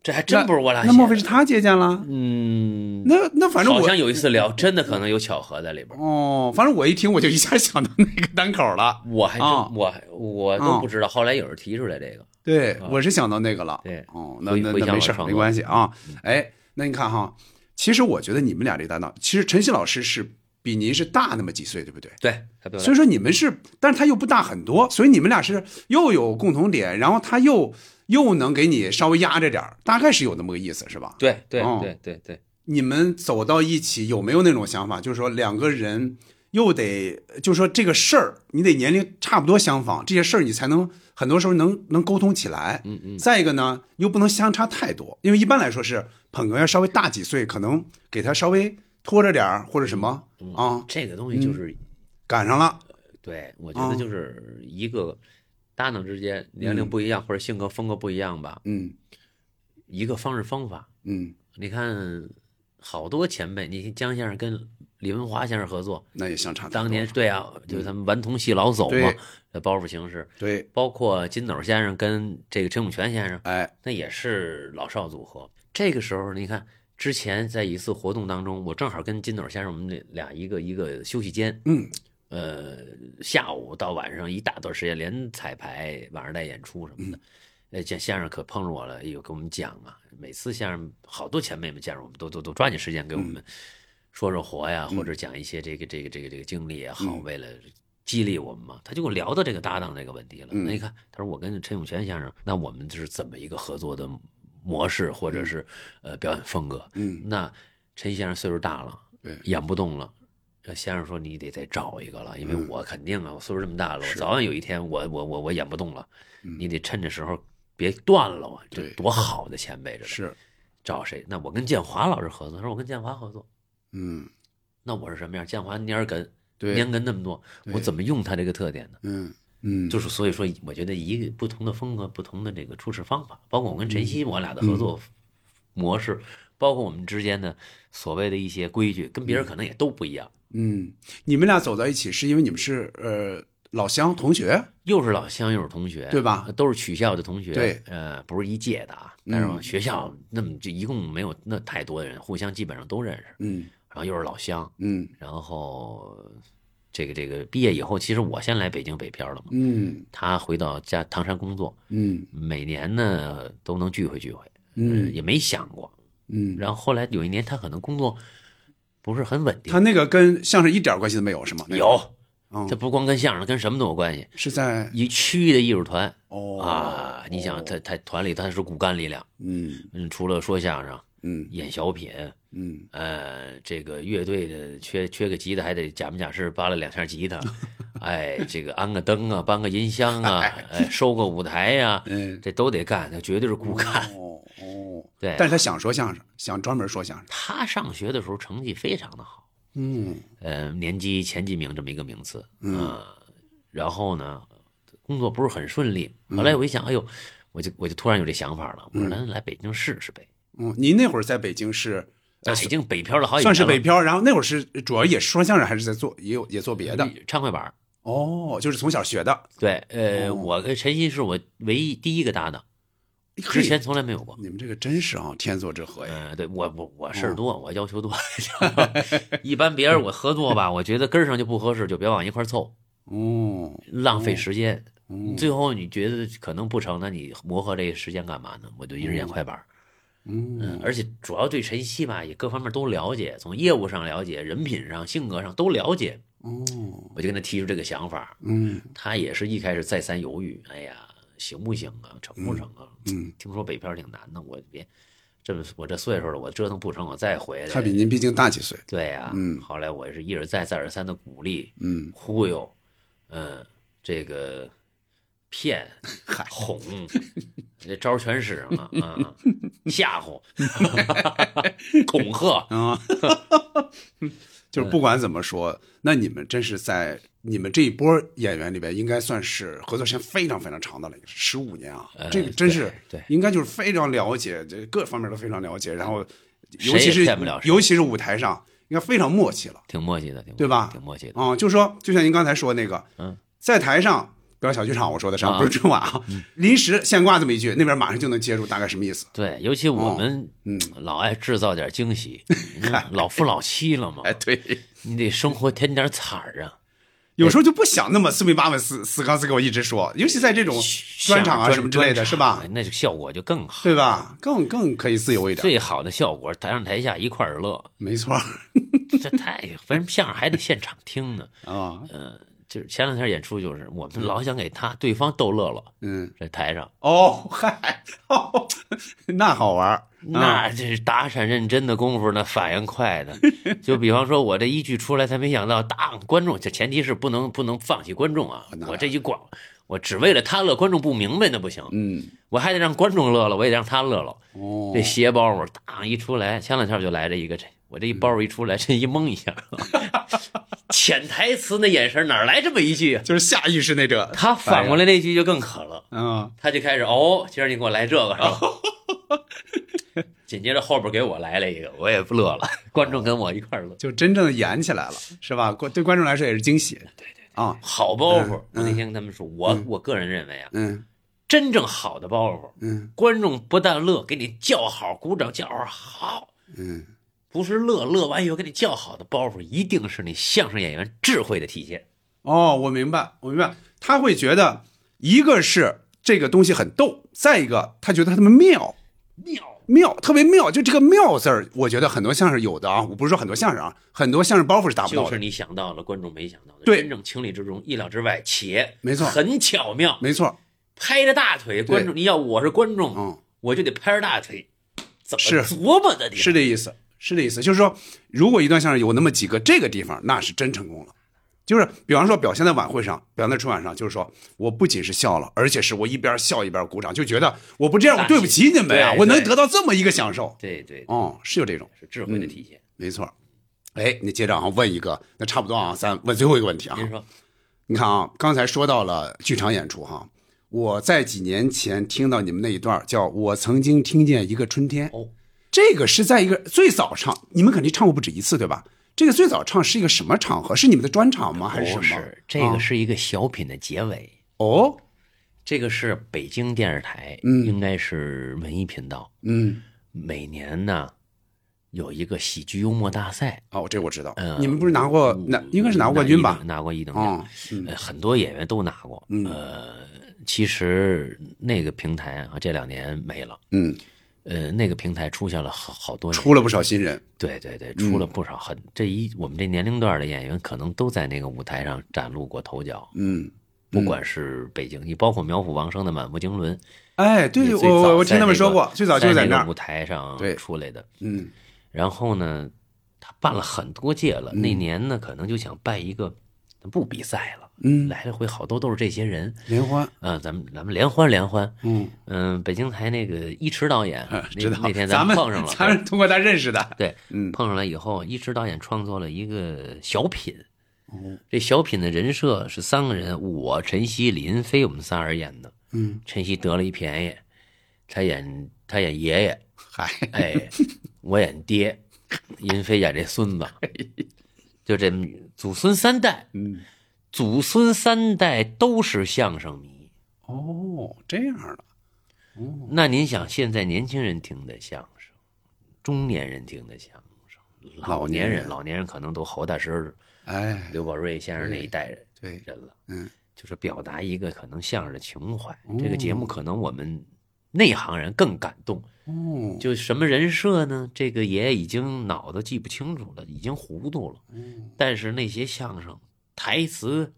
这还真不是我俩写那的。莫非是他借鉴了？嗯，那那反正我好像有一次聊，真的可能有巧合在里边。哦，反正我一听我就一下想到那个单口了。[laughs] 我还真、啊我还我都不知道，后来有人提出来这个。对，我是想到那个了。对，哦，那那那没事，没关系啊。哎，那你看哈，其实我觉得你们俩这搭档，其实陈曦老师是比您是大那么几岁，对不对？对，所以说你们是，但是他又不大很多，所以你们俩是又有共同点，然后他又又能给你稍微压着点儿，大概是有那么个意思，是吧？对对哦对对对，你们走到一起有没有那种想法？就是说两个人又得，就是说这个事儿你得年龄差不多相仿，这些事儿你才能很多时候能能沟通起来。嗯嗯。再一个呢，又不能相差太多，因为一般来说是捧哏要稍微大几岁，可能给他稍微拖着点儿或者什么啊。这个东西就是、赶上了。对，我觉得就是一个搭档之间年龄不一样、或者性格风格不一样吧。嗯。一个方式方法。嗯。你看，好多前辈，你像姜先生跟李文华先生合作，那也相差当年对啊，就是他们顽童戏老叟嘛包袱形式。对，包括金斗先生跟这个陈永泉先生，哎，那也是老少组合。这个时候，你看之前在一次活动当中，我正好跟金斗先生我们俩一个一个休息间，嗯，呃，下午到晚上一大段时间连彩排，晚上带演出什么的。呃，这先生可碰着我了，哎呦，给我们讲啊，每次先生好多前辈们见着我们都都都抓紧时间给我们说说活呀，或者讲一些这个这个这个这个经历也好，为了激励我们嘛。他就给我聊到这个搭档这个问题了。那你看，他说我跟陈永泉先生，那我们是怎么一个合作的模式，或者是呃表演风格？嗯，那陈先生岁数大了，对，演不动了。这先生说：“你得再找一个了，因为嗯我肯定啊，我岁数这么大了，我早晚有一天我我我我演不动了，嗯你得趁着时候别断了啊！这多好的前辈，这是找谁？那我跟建华老师合作，他说我跟建华合作，嗯，那我是什么样？建华蔫根，对蔫根那么多，我怎么用他这个特点呢？嗯嗯，就是所以说，我觉得一个不同的风格，不同的这个处事方法，包括我跟嗯陈曦我俩的合作模式，包括我们之间的所谓的一些规矩，跟别人可能也都不一样。嗯，你们俩走到一起是因为你们是呃老乡同学，又是老乡又是同学，对吧？都是曲校的同学，对，呃，不是一届的啊，嗯但是学校那么就一共没有那太多的人，互相基本上都认识，嗯，然后又是老乡，嗯，然后这个这个毕业以后，其实我先来北京北漂了嘛，嗯。他回到家唐山工作，嗯。每年呢都能聚会聚会，嗯呃也没想过，嗯，然后后来有一年他可能工作不是很稳定，他那个跟相声一点关系都没有是吗？那个。有，嗯。这不光跟相声，跟什么都有关系。是在一区域的艺术团。哦。啊，你想他他团里他是骨干力量，嗯。嗯，除了说相声，嗯，演小品，嗯，呃，这个乐队的缺缺个吉他还得假模假式扒拉两下吉他，[laughs] 哎，这个安个灯啊，搬个音箱啊，哎，收个舞台呀，[laughs] 嗯，这都得干，那绝对是骨干。哦哦，对，但是他想说相声，想专门说相声，他上学的时候成绩非常的好，嗯呃，年级前几名这么一个名次，嗯呃然后呢，工作不是很顺利。嗯后来我一想，哎呦，我就我就突然有这想法了，我说咱来北京试试呗。嗯，您那会儿在北京是在北京北漂了好几年算是北漂，然后那会儿是主要也是说相声，还是在做也有也做别的唱快板。哦，就是从小学的。对，哦呃，我跟陈曦是我唯一第一个搭档，之前从来没有过。你们这个真是啊，天作之合呀！嗯，对我我我事儿哦多，我要求多。[laughs] 一般别人我合作吧，我觉得根儿上就不合适，就别往一块儿凑。哦，浪费时间。哦最后你觉得可能不成，那你磨合这个时间干嘛呢？我就一直演快板儿。嗯，而且主要对晨曦吧，也各方面都了解，从业务上了解，人品上、性格上都了解。哦，我就跟他提出这个想法，嗯他也是一开始再三犹豫，哎呀，行不行啊，成不成啊？嗯，听说北漂挺难的，我别这么我这岁数了，我折腾不成，我再回来。他比您毕竟大几岁。对呀、嗯后来我是一而再再而三的鼓励，嗯，忽悠，嗯，这个骗、哄，这招全使上了啊，吓唬、恐吓 [laughs] 啊，[laughs] 就是不管怎么说，那你们真是在你们这一波演员里边，应该算是合作时间非常非常长的了，十五年啊，呃这个真是对对应该就是非常了解，这各方面都非常了解，然后尤其是尤其是舞台上，应该非常默契了，挺默契的，挺对吧？挺默契的。啊、就说就像您刚才说那个，嗯，在台上表演小剧场，我说的是啊，啊不是春晚啊。临时现挂这么一句，那边马上就能接住，大概什么意思？对，尤其我们嗯老爱制造点惊喜，你 [laughs] 看老夫老妻了嘛，哎，对，你得生活添点彩儿啊。有时候就不想那么四平八稳、死死刚死给我一直说，尤其在这种专场啊什么之类的，是吧？？那就效果就更好，对吧？更更可以自由一点。最好的效果，台上台下一块儿乐，没错。[laughs] 这太，反正相声还得现场听呢？啊，嗯，就是前两天演出，就是我们老想给他对方逗乐了，嗯，在台上，哦，嗨，哦，那好玩儿那这是打闪认真的功夫，那反应快的。[laughs] 就比方说，我这一句出来，他没想到，当观众，这前提是不能不能放弃观众啊。我这一广，我只为了他乐，观众不明白那不行。嗯，我还得让观众乐了，我也得让他乐了。哦这斜包袱当一出来，前两天就来了一个这，我这一包袱一出来，这一蒙一下，[laughs] 潜台词那眼神哪来这么一句啊？就是下意识那这。他反过来那句就更可了。嗯，他就开始哦，今儿你给我来这个是吧？[laughs] 紧接着后边给我来了一个，我也不乐了，观众跟我一块儿乐。就真正演起来了，是吧？观对观众来说也是惊喜。对对对啊，好包袱，那天跟他们说，我我个人认为啊，嗯真正好的包袱，嗯观众不但乐，给你叫好，鼓掌叫好，好，嗯，不是乐，乐完以后给你叫好的包袱，一定是你相声演员智慧的体现。哦，我明白，我明白，他会觉得一个是这个东西很逗，再一个他觉得他们妙妙妙，特别妙。就这个“妙”字儿，我觉得很多相声有的啊，我不是说很多相声啊，很多相声包袱是达不到的。就是你想到了，观众没想到的，对真正情理之中、意料之外，且没错很巧妙，没错，拍着大腿，观众，你要我是观众，嗯，我就得拍着大腿，怎么是琢磨的？是这意思，是这意思。就是说，如果一段相声有那么几个这个地方，那是真成功了。就是比方说表现在晚会上，表现在春晚上，就是说我不仅是笑了，而且是我一边笑一边鼓掌，就觉得我不这样我对不起你们呀，我能得到这么一个享受。对对，哦，是有这种是智慧的体现。没错。哎，你接着啊问一个，那差不多啊，咱问最后一个问题啊。您说，你看啊，刚才说到了剧场演出哈，我在几年前听到你们那一段叫“我曾经听见一个春天”，哦，这个是在一个最早唱，你们肯定唱过不止一次对吧？这个最早唱是一个什么场合？是你们的专场吗？还是什么？不是，这个是一个小品的结尾。哦，这个是北京电视台，嗯应该是文艺频道，嗯，每年呢有一个喜剧幽默大赛。哦，这我知道。嗯，你们不是拿过拿应该是拿过冠军吧？拿过一等奖哦，嗯呃很多演员都拿过。嗯呃，其实那个平台啊，这两年没了。嗯，呃，那个平台出现了好好多，出了不少新人。对对对，嗯出了不少很这一我们这年龄段的演员，可能都在那个舞台上崭露过头角。嗯，不管是北京，你包括苗阜、王声的《满腹经纶》，哎，对，也我我我听他们说过，最早就在那在那个舞台上出来的。嗯，然后呢，他办了很多届了。嗯那年呢，可能就想办一个不比赛了，嗯，来来回好多都是这些人。联欢，啊、咱们咱们联欢联欢，嗯。嗯、北京台那个一池导演，那那天咱们碰上了，咱们通过他认识的。对，嗯。碰上了以后，一池导演创作了一个小品。哦。这小品的人设是三个人，我、陈曦、李云飞，我们仨人演的。嗯，陈曦得了一便宜，他演他演爷爷，嗨，哎，我演爹，[laughs] 云飞演这孙子，就这祖孙三代，嗯，祖孙三代都是相声迷。哦，这样的。那您想，现在年轻人听的相声，中年人听的相声，老年人，老年人可能都侯大师、哎，刘宝瑞先生那一代人对人了。嗯，就是表达一个可能相声的情怀。哦这个节目可能我们内行人更感动。哦，就什么人设呢？这个爷已经脑子记不清楚了，已经糊涂了。嗯但是那些相声台词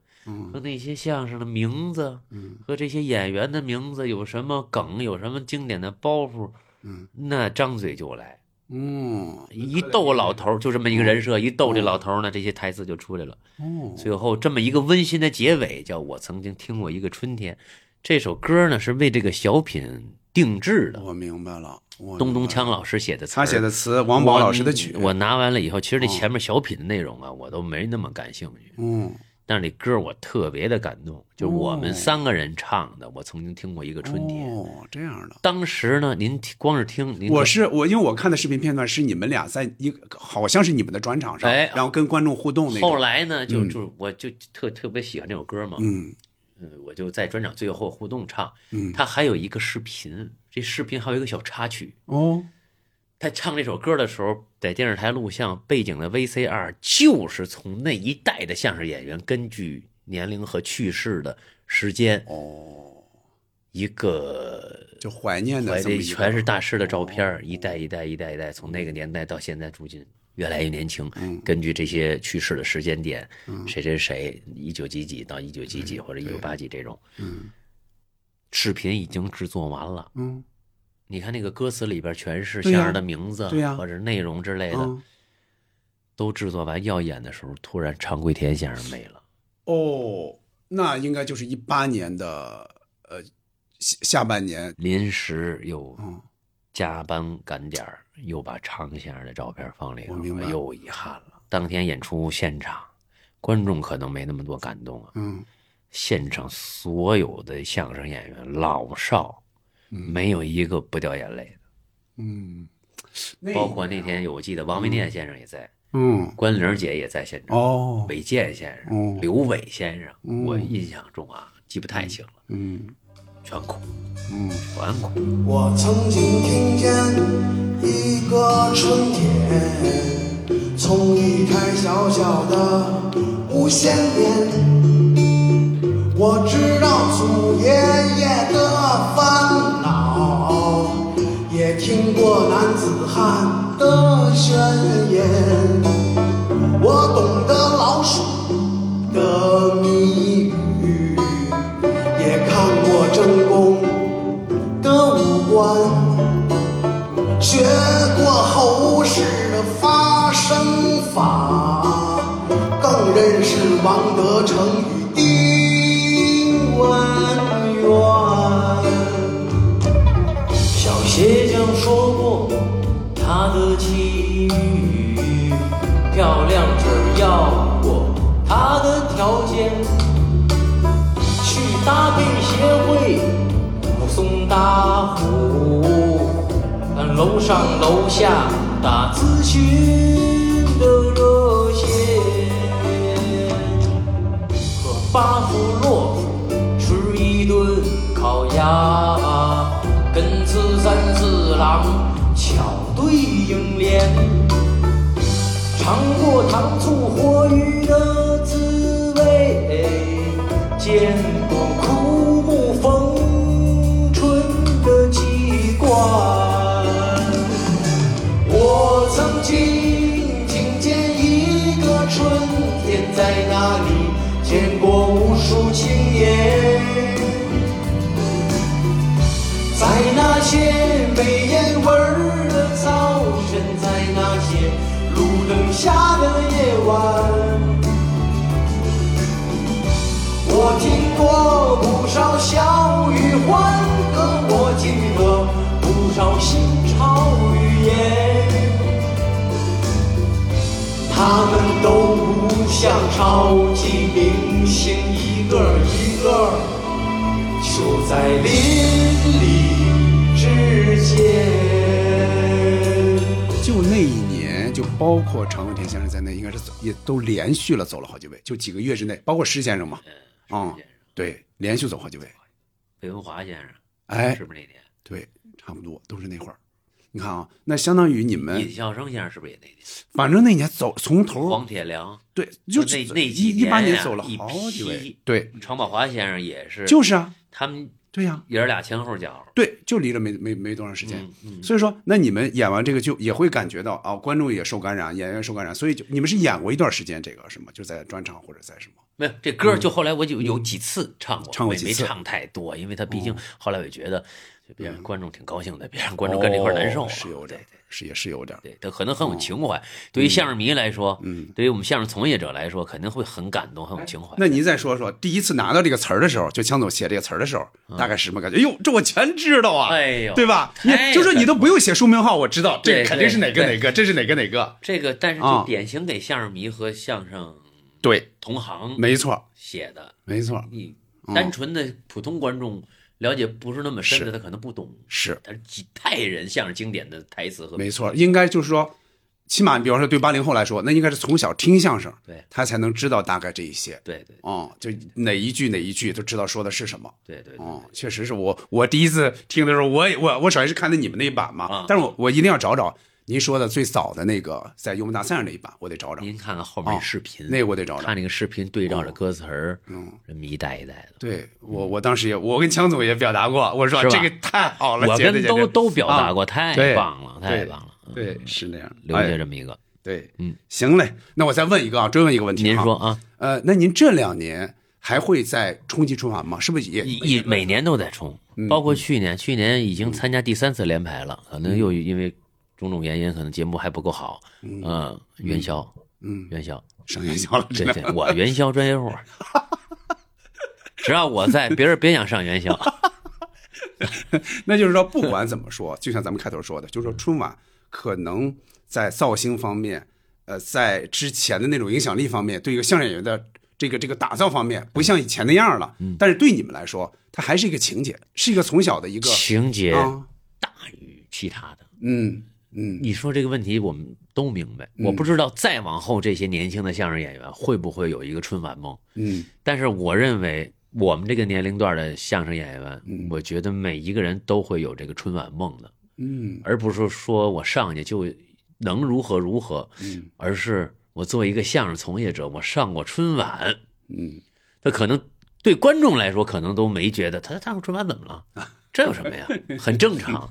和那些相声的名字，嗯和这些演员的名字有什么梗，有什么经典的包袱，嗯，那张嘴就来。嗯，一逗老头儿，就这么一个人设，一逗这老头儿呢，这些台词就出来了。哦，最后这么一个温馨的结尾，叫我曾经听过一个春天。这首歌呢是为这个小品定制的。我明白了，我东东锵老师写的词，他写的词王宝老师的曲我我拿完了以后，其实这前面小品的内容啊，我都没那么感兴趣。嗯，但是这歌我特别的感动，就是我们三个人唱的。我曾经听过一个春天，哦，这样的。当时呢，您听光是听，您我是我，因为我看的视频片段是你们俩在一个好像是你们的专场上，哎然后跟观众互动那种。后来呢，就嗯就我就特特别喜欢这首歌嘛。嗯嗯，我就在专场最后互动唱。嗯他还有一个视频，这视频还有一个小插曲。哦，他唱这首歌的时候，在电视台录像，背景的 VCR 就是从那一代的相声演员根据年龄和去世的时间，哦，一个就怀念的怀的这么一个全是大师的照片儿，一代一代一代一代，从那个年代到现在，逐渐越来越年轻。根据这些去世的时间点，嗯。谁谁谁，一九几几到一九几几或者一九八几这种，视频已经制作完了。嗯，你看那个歌词里边全是对呀。相声的名字，对呀。或者内容之类的，嗯。都制作完要演的时候，突然常贵田先生没了。哦，那应该就是一八年的呃下下半年，临时又嗯加班赶点儿，又把常先生的照片放里头，我明白。又遗憾了。当天演出现场，观众可能没那么多感动啊，嗯，现场所有的相声演员老少，没有一个不掉眼泪的。嗯，包括那天有我记得王维念先生也在，嗯。关玲姐也在现场，哦。韦健先生、哦。刘伟先生，嗯。我印象中啊记不太清了，嗯。全哭，嗯，全哭。我曾经听见一个春天，从一台小小的无线电，我知道祖爷爷的烦恼，也听过男子汉的宣言，我懂得老鼠的谜语，也看过正宫的五官，学过后世的发声法，更认识王德成与文元。小鞋匠说过他的奇遇，漂亮姐儿要过他的条件，去搭配协会目送大虎，看楼上楼下打咨询的热线，和巴甫洛一顿烤鸭，跟此三四郎巧对应联，尝过糖醋活鱼的滋味，见过枯木逢春的奇观。我曾经听见一个春天，在那里见过无数青年，笑语欢歌，我听了不少心潮语言，他们都不像超级明星，一个一个就在邻里之间。就那一年，就包括常贵田先生在内，应该是走也都连续了走了好几位，就几个月之内，包括施先生嘛，嗯、对，连续走好几位，韦文华先生，哎，是不是那年？对，差不多都是那会儿。你看啊，那相当于你们尹，笑生先生是不是也那年？反正那年走从头黄铁良，对，就那那几一一八年走了一好几对，常宝华先生也是，就是啊，他们对呀、爷儿俩前后脚，对，就离了没没没多长时间，嗯嗯。所以说，那你们演完这个就也会感觉到啊，观众也受感染，演员受感染，所以就你们是演过一段时间这个是吗？就在专场或者在什么？没有这歌，就后来我就有几次唱过，嗯唱过几次。哦没没唱太多，因为他毕竟后来我觉得，就别让观众挺高兴的，别让观众跟这块难受啊。哦是有点，是也是有点，对，他可能很有情怀。对于相声迷来说，嗯，对于我们相声从业者来说，肯定会很感动，很有情怀。那您再说说，第一次拿到这个词儿的时候，就强总写这个词儿的时候，嗯大概是什么感觉？哎呦，这我全知道啊！哎呦对吧？你就说你都不用写书名号，我知道这肯定是哪个哪个，这是哪个哪个。这个，但是啊就典型给相声迷和相声对同行没错写的，没错，你嗯单纯的普通观众了解不是那么深的，他可能不懂。是，他是几代人相声经典的台词和没错，应该就是说，起码比方说对八零后来说，那应该是从小听相声，对他才能知道大概这一些。对对，哦，就哪一句哪一句都知道说的是什么。对对，哦，确实是我我第一次听的时候，我也我我首先是看的你们那一版嘛，啊但是我我一定要找找您说的最早的那个在幽默大赛上那一版，我得找找。您看看后面哦视频，那我得找找。看那个视频对照着哦歌词儿，嗯，这么一代一代的。对我我当时也我跟强总也表达过，我说这个太好了，我跟都都表达过，啊太棒了，太棒了。对，是那样，留下哎这么一个，对，嗯，行嘞，那我再问一个啊，追问一个问题，您说啊，呃，那您这两年还会再冲击春晚吗？是不是也也每年都在冲，嗯包括去年，去年已经参加第三次联排了，可能又因为种种原因，可能节目还不够好，嗯，元宵，嗯，元宵上元宵了，对对，我元宵专业户，[laughs] 只要我在，别人别想上元宵。[laughs] 那就是说，不管怎么说，就像咱们开头说的，就是说春晚可能在造星方面，呃，在之前的那种影响力方面，对一个相声演员的这个这个打造方面，不像以前那样了。但是对你们来说，它还是一个情节，是一个从小的一个情节啊大于其他的。嗯嗯，你说这个问题我们都明白，嗯。我不知道再往后这些年轻的相声演员会不会有一个春晚梦。嗯。但是我认为我们这个年龄段的相声演员，我觉得每一个人都会有这个春晚梦的，嗯。而不是说我上去就能如何如何，嗯。而是我作为一个相声从业者，我上过春晚，嗯，他可能对观众来说可能都没觉得他上过春晚怎么了，[laughs] 这有什么呀，很正常。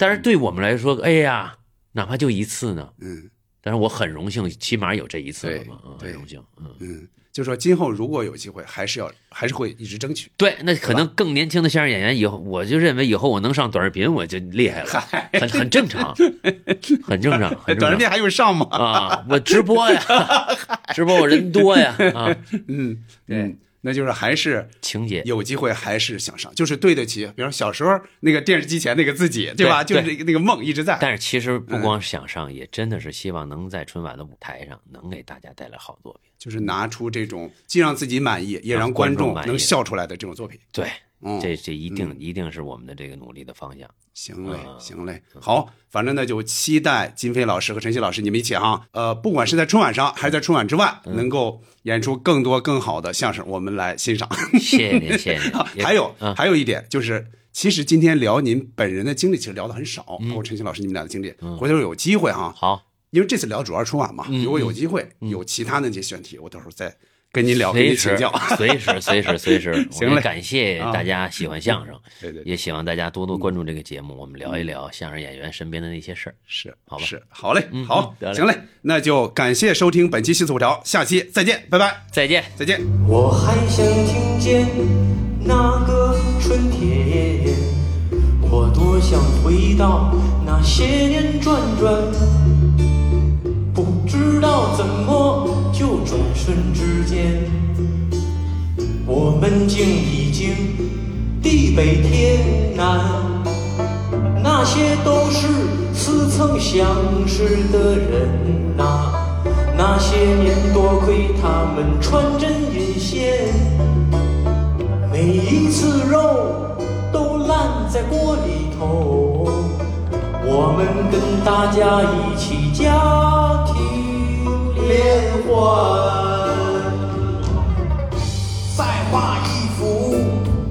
但是对我们来说，哎呀，哪怕就一次呢，嗯，但是我很荣幸，起码有这一次了嘛，嗯很荣幸，嗯。嗯，就说今后如果有机会，还是要还是会一直争取。对，那可能更年轻的相声演员以后，我就认为以后我能上短视频，我就厉害了，很很正常，[laughs] 很正常，很正常。短视频还用上吗？啊，我直播呀，[laughs] 直播我人多呀，啊，嗯，对，那就是还是情节，有机会还是想上，就是对得起，比如小时候那个电视机前那个自己，对吧？就是那个梦一直在。但是其实不光想上，也真的是希望能在春晚的舞台上能给大家带来好作品。就是拿出这种既让自己满意，也让让观众能笑出来的这种作品。对，嗯这这一定一定是我们的这个努力的方向。行嘞，嗯行嘞，好，反正呢就期待金飞老师和陈曦老师你们一起哈，呃，不管是在春晚上还是在春晚之外，嗯能够演出更多更好的相声，我们来欣赏。谢谢您，谢谢您。[laughs] 还有嗯还有一点就是，其实今天聊您本人的经历，其实聊的很少，嗯包括陈曦老师你们俩的经历。回头有机会哈，好，因为这次聊主要是春晚嘛，嗯如果有机会有其他的那些选题，我到时候再跟您聊，随时。[laughs] 随时随时 [laughs] 随时，行嘞。感谢啊大家喜欢相声，对对对。也希望大家多多关注这个节目，我们聊一聊相声演员身边的那些事儿。是，好吧，是，好嘞，嗯好，行嘞，那就感谢收听本期西四五条，下期再见，拜拜，再见，再见。我还想听见那个春天，我多想回到那些年转转，不知道怎么就转瞬之间，我们竟已经地北天南，那些都是似曾相识的人呐、那些年多亏他们穿针引线，每一次肉都烂在锅里头，我们跟大家一起家庭联欢。再画一幅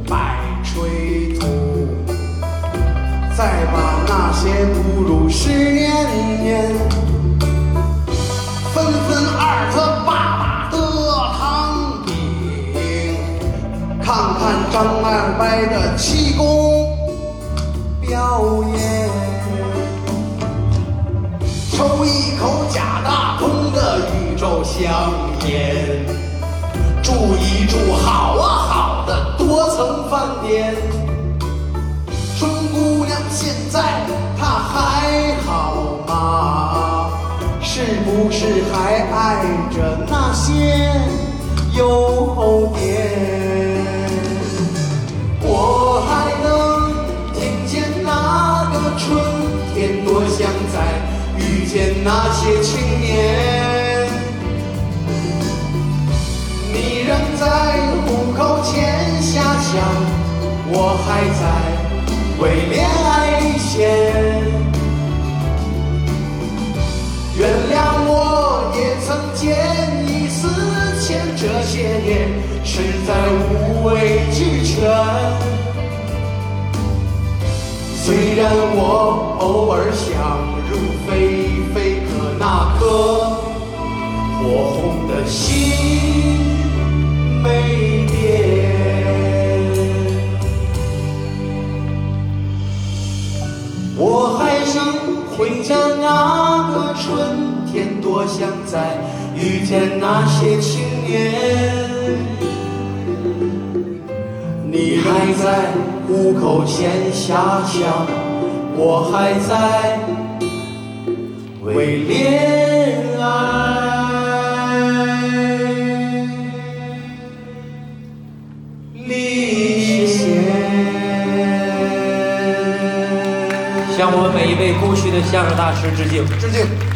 百吹图，再把那些不如十年年，分分二特爸爸的汤饼，看看张二白的气功表演，抽一口假大的宇宙香烟。住一住好啊好的多层饭店。春姑娘现在她还好吗？是不是还爱着那些邮点？我还能听见那个春天，多想再遇见那些青年。你仍在虎口前下乡，我还在为恋爱历险。原谅我也曾见异思迁，这些年实在无畏俱全。虽然我偶尔想入非非，可那颗火红的心。没变。我还想回家那个春天，多想再遇见那些青年。你还在虎口前遐想，我还在为恋爱向大师致敬。致敬。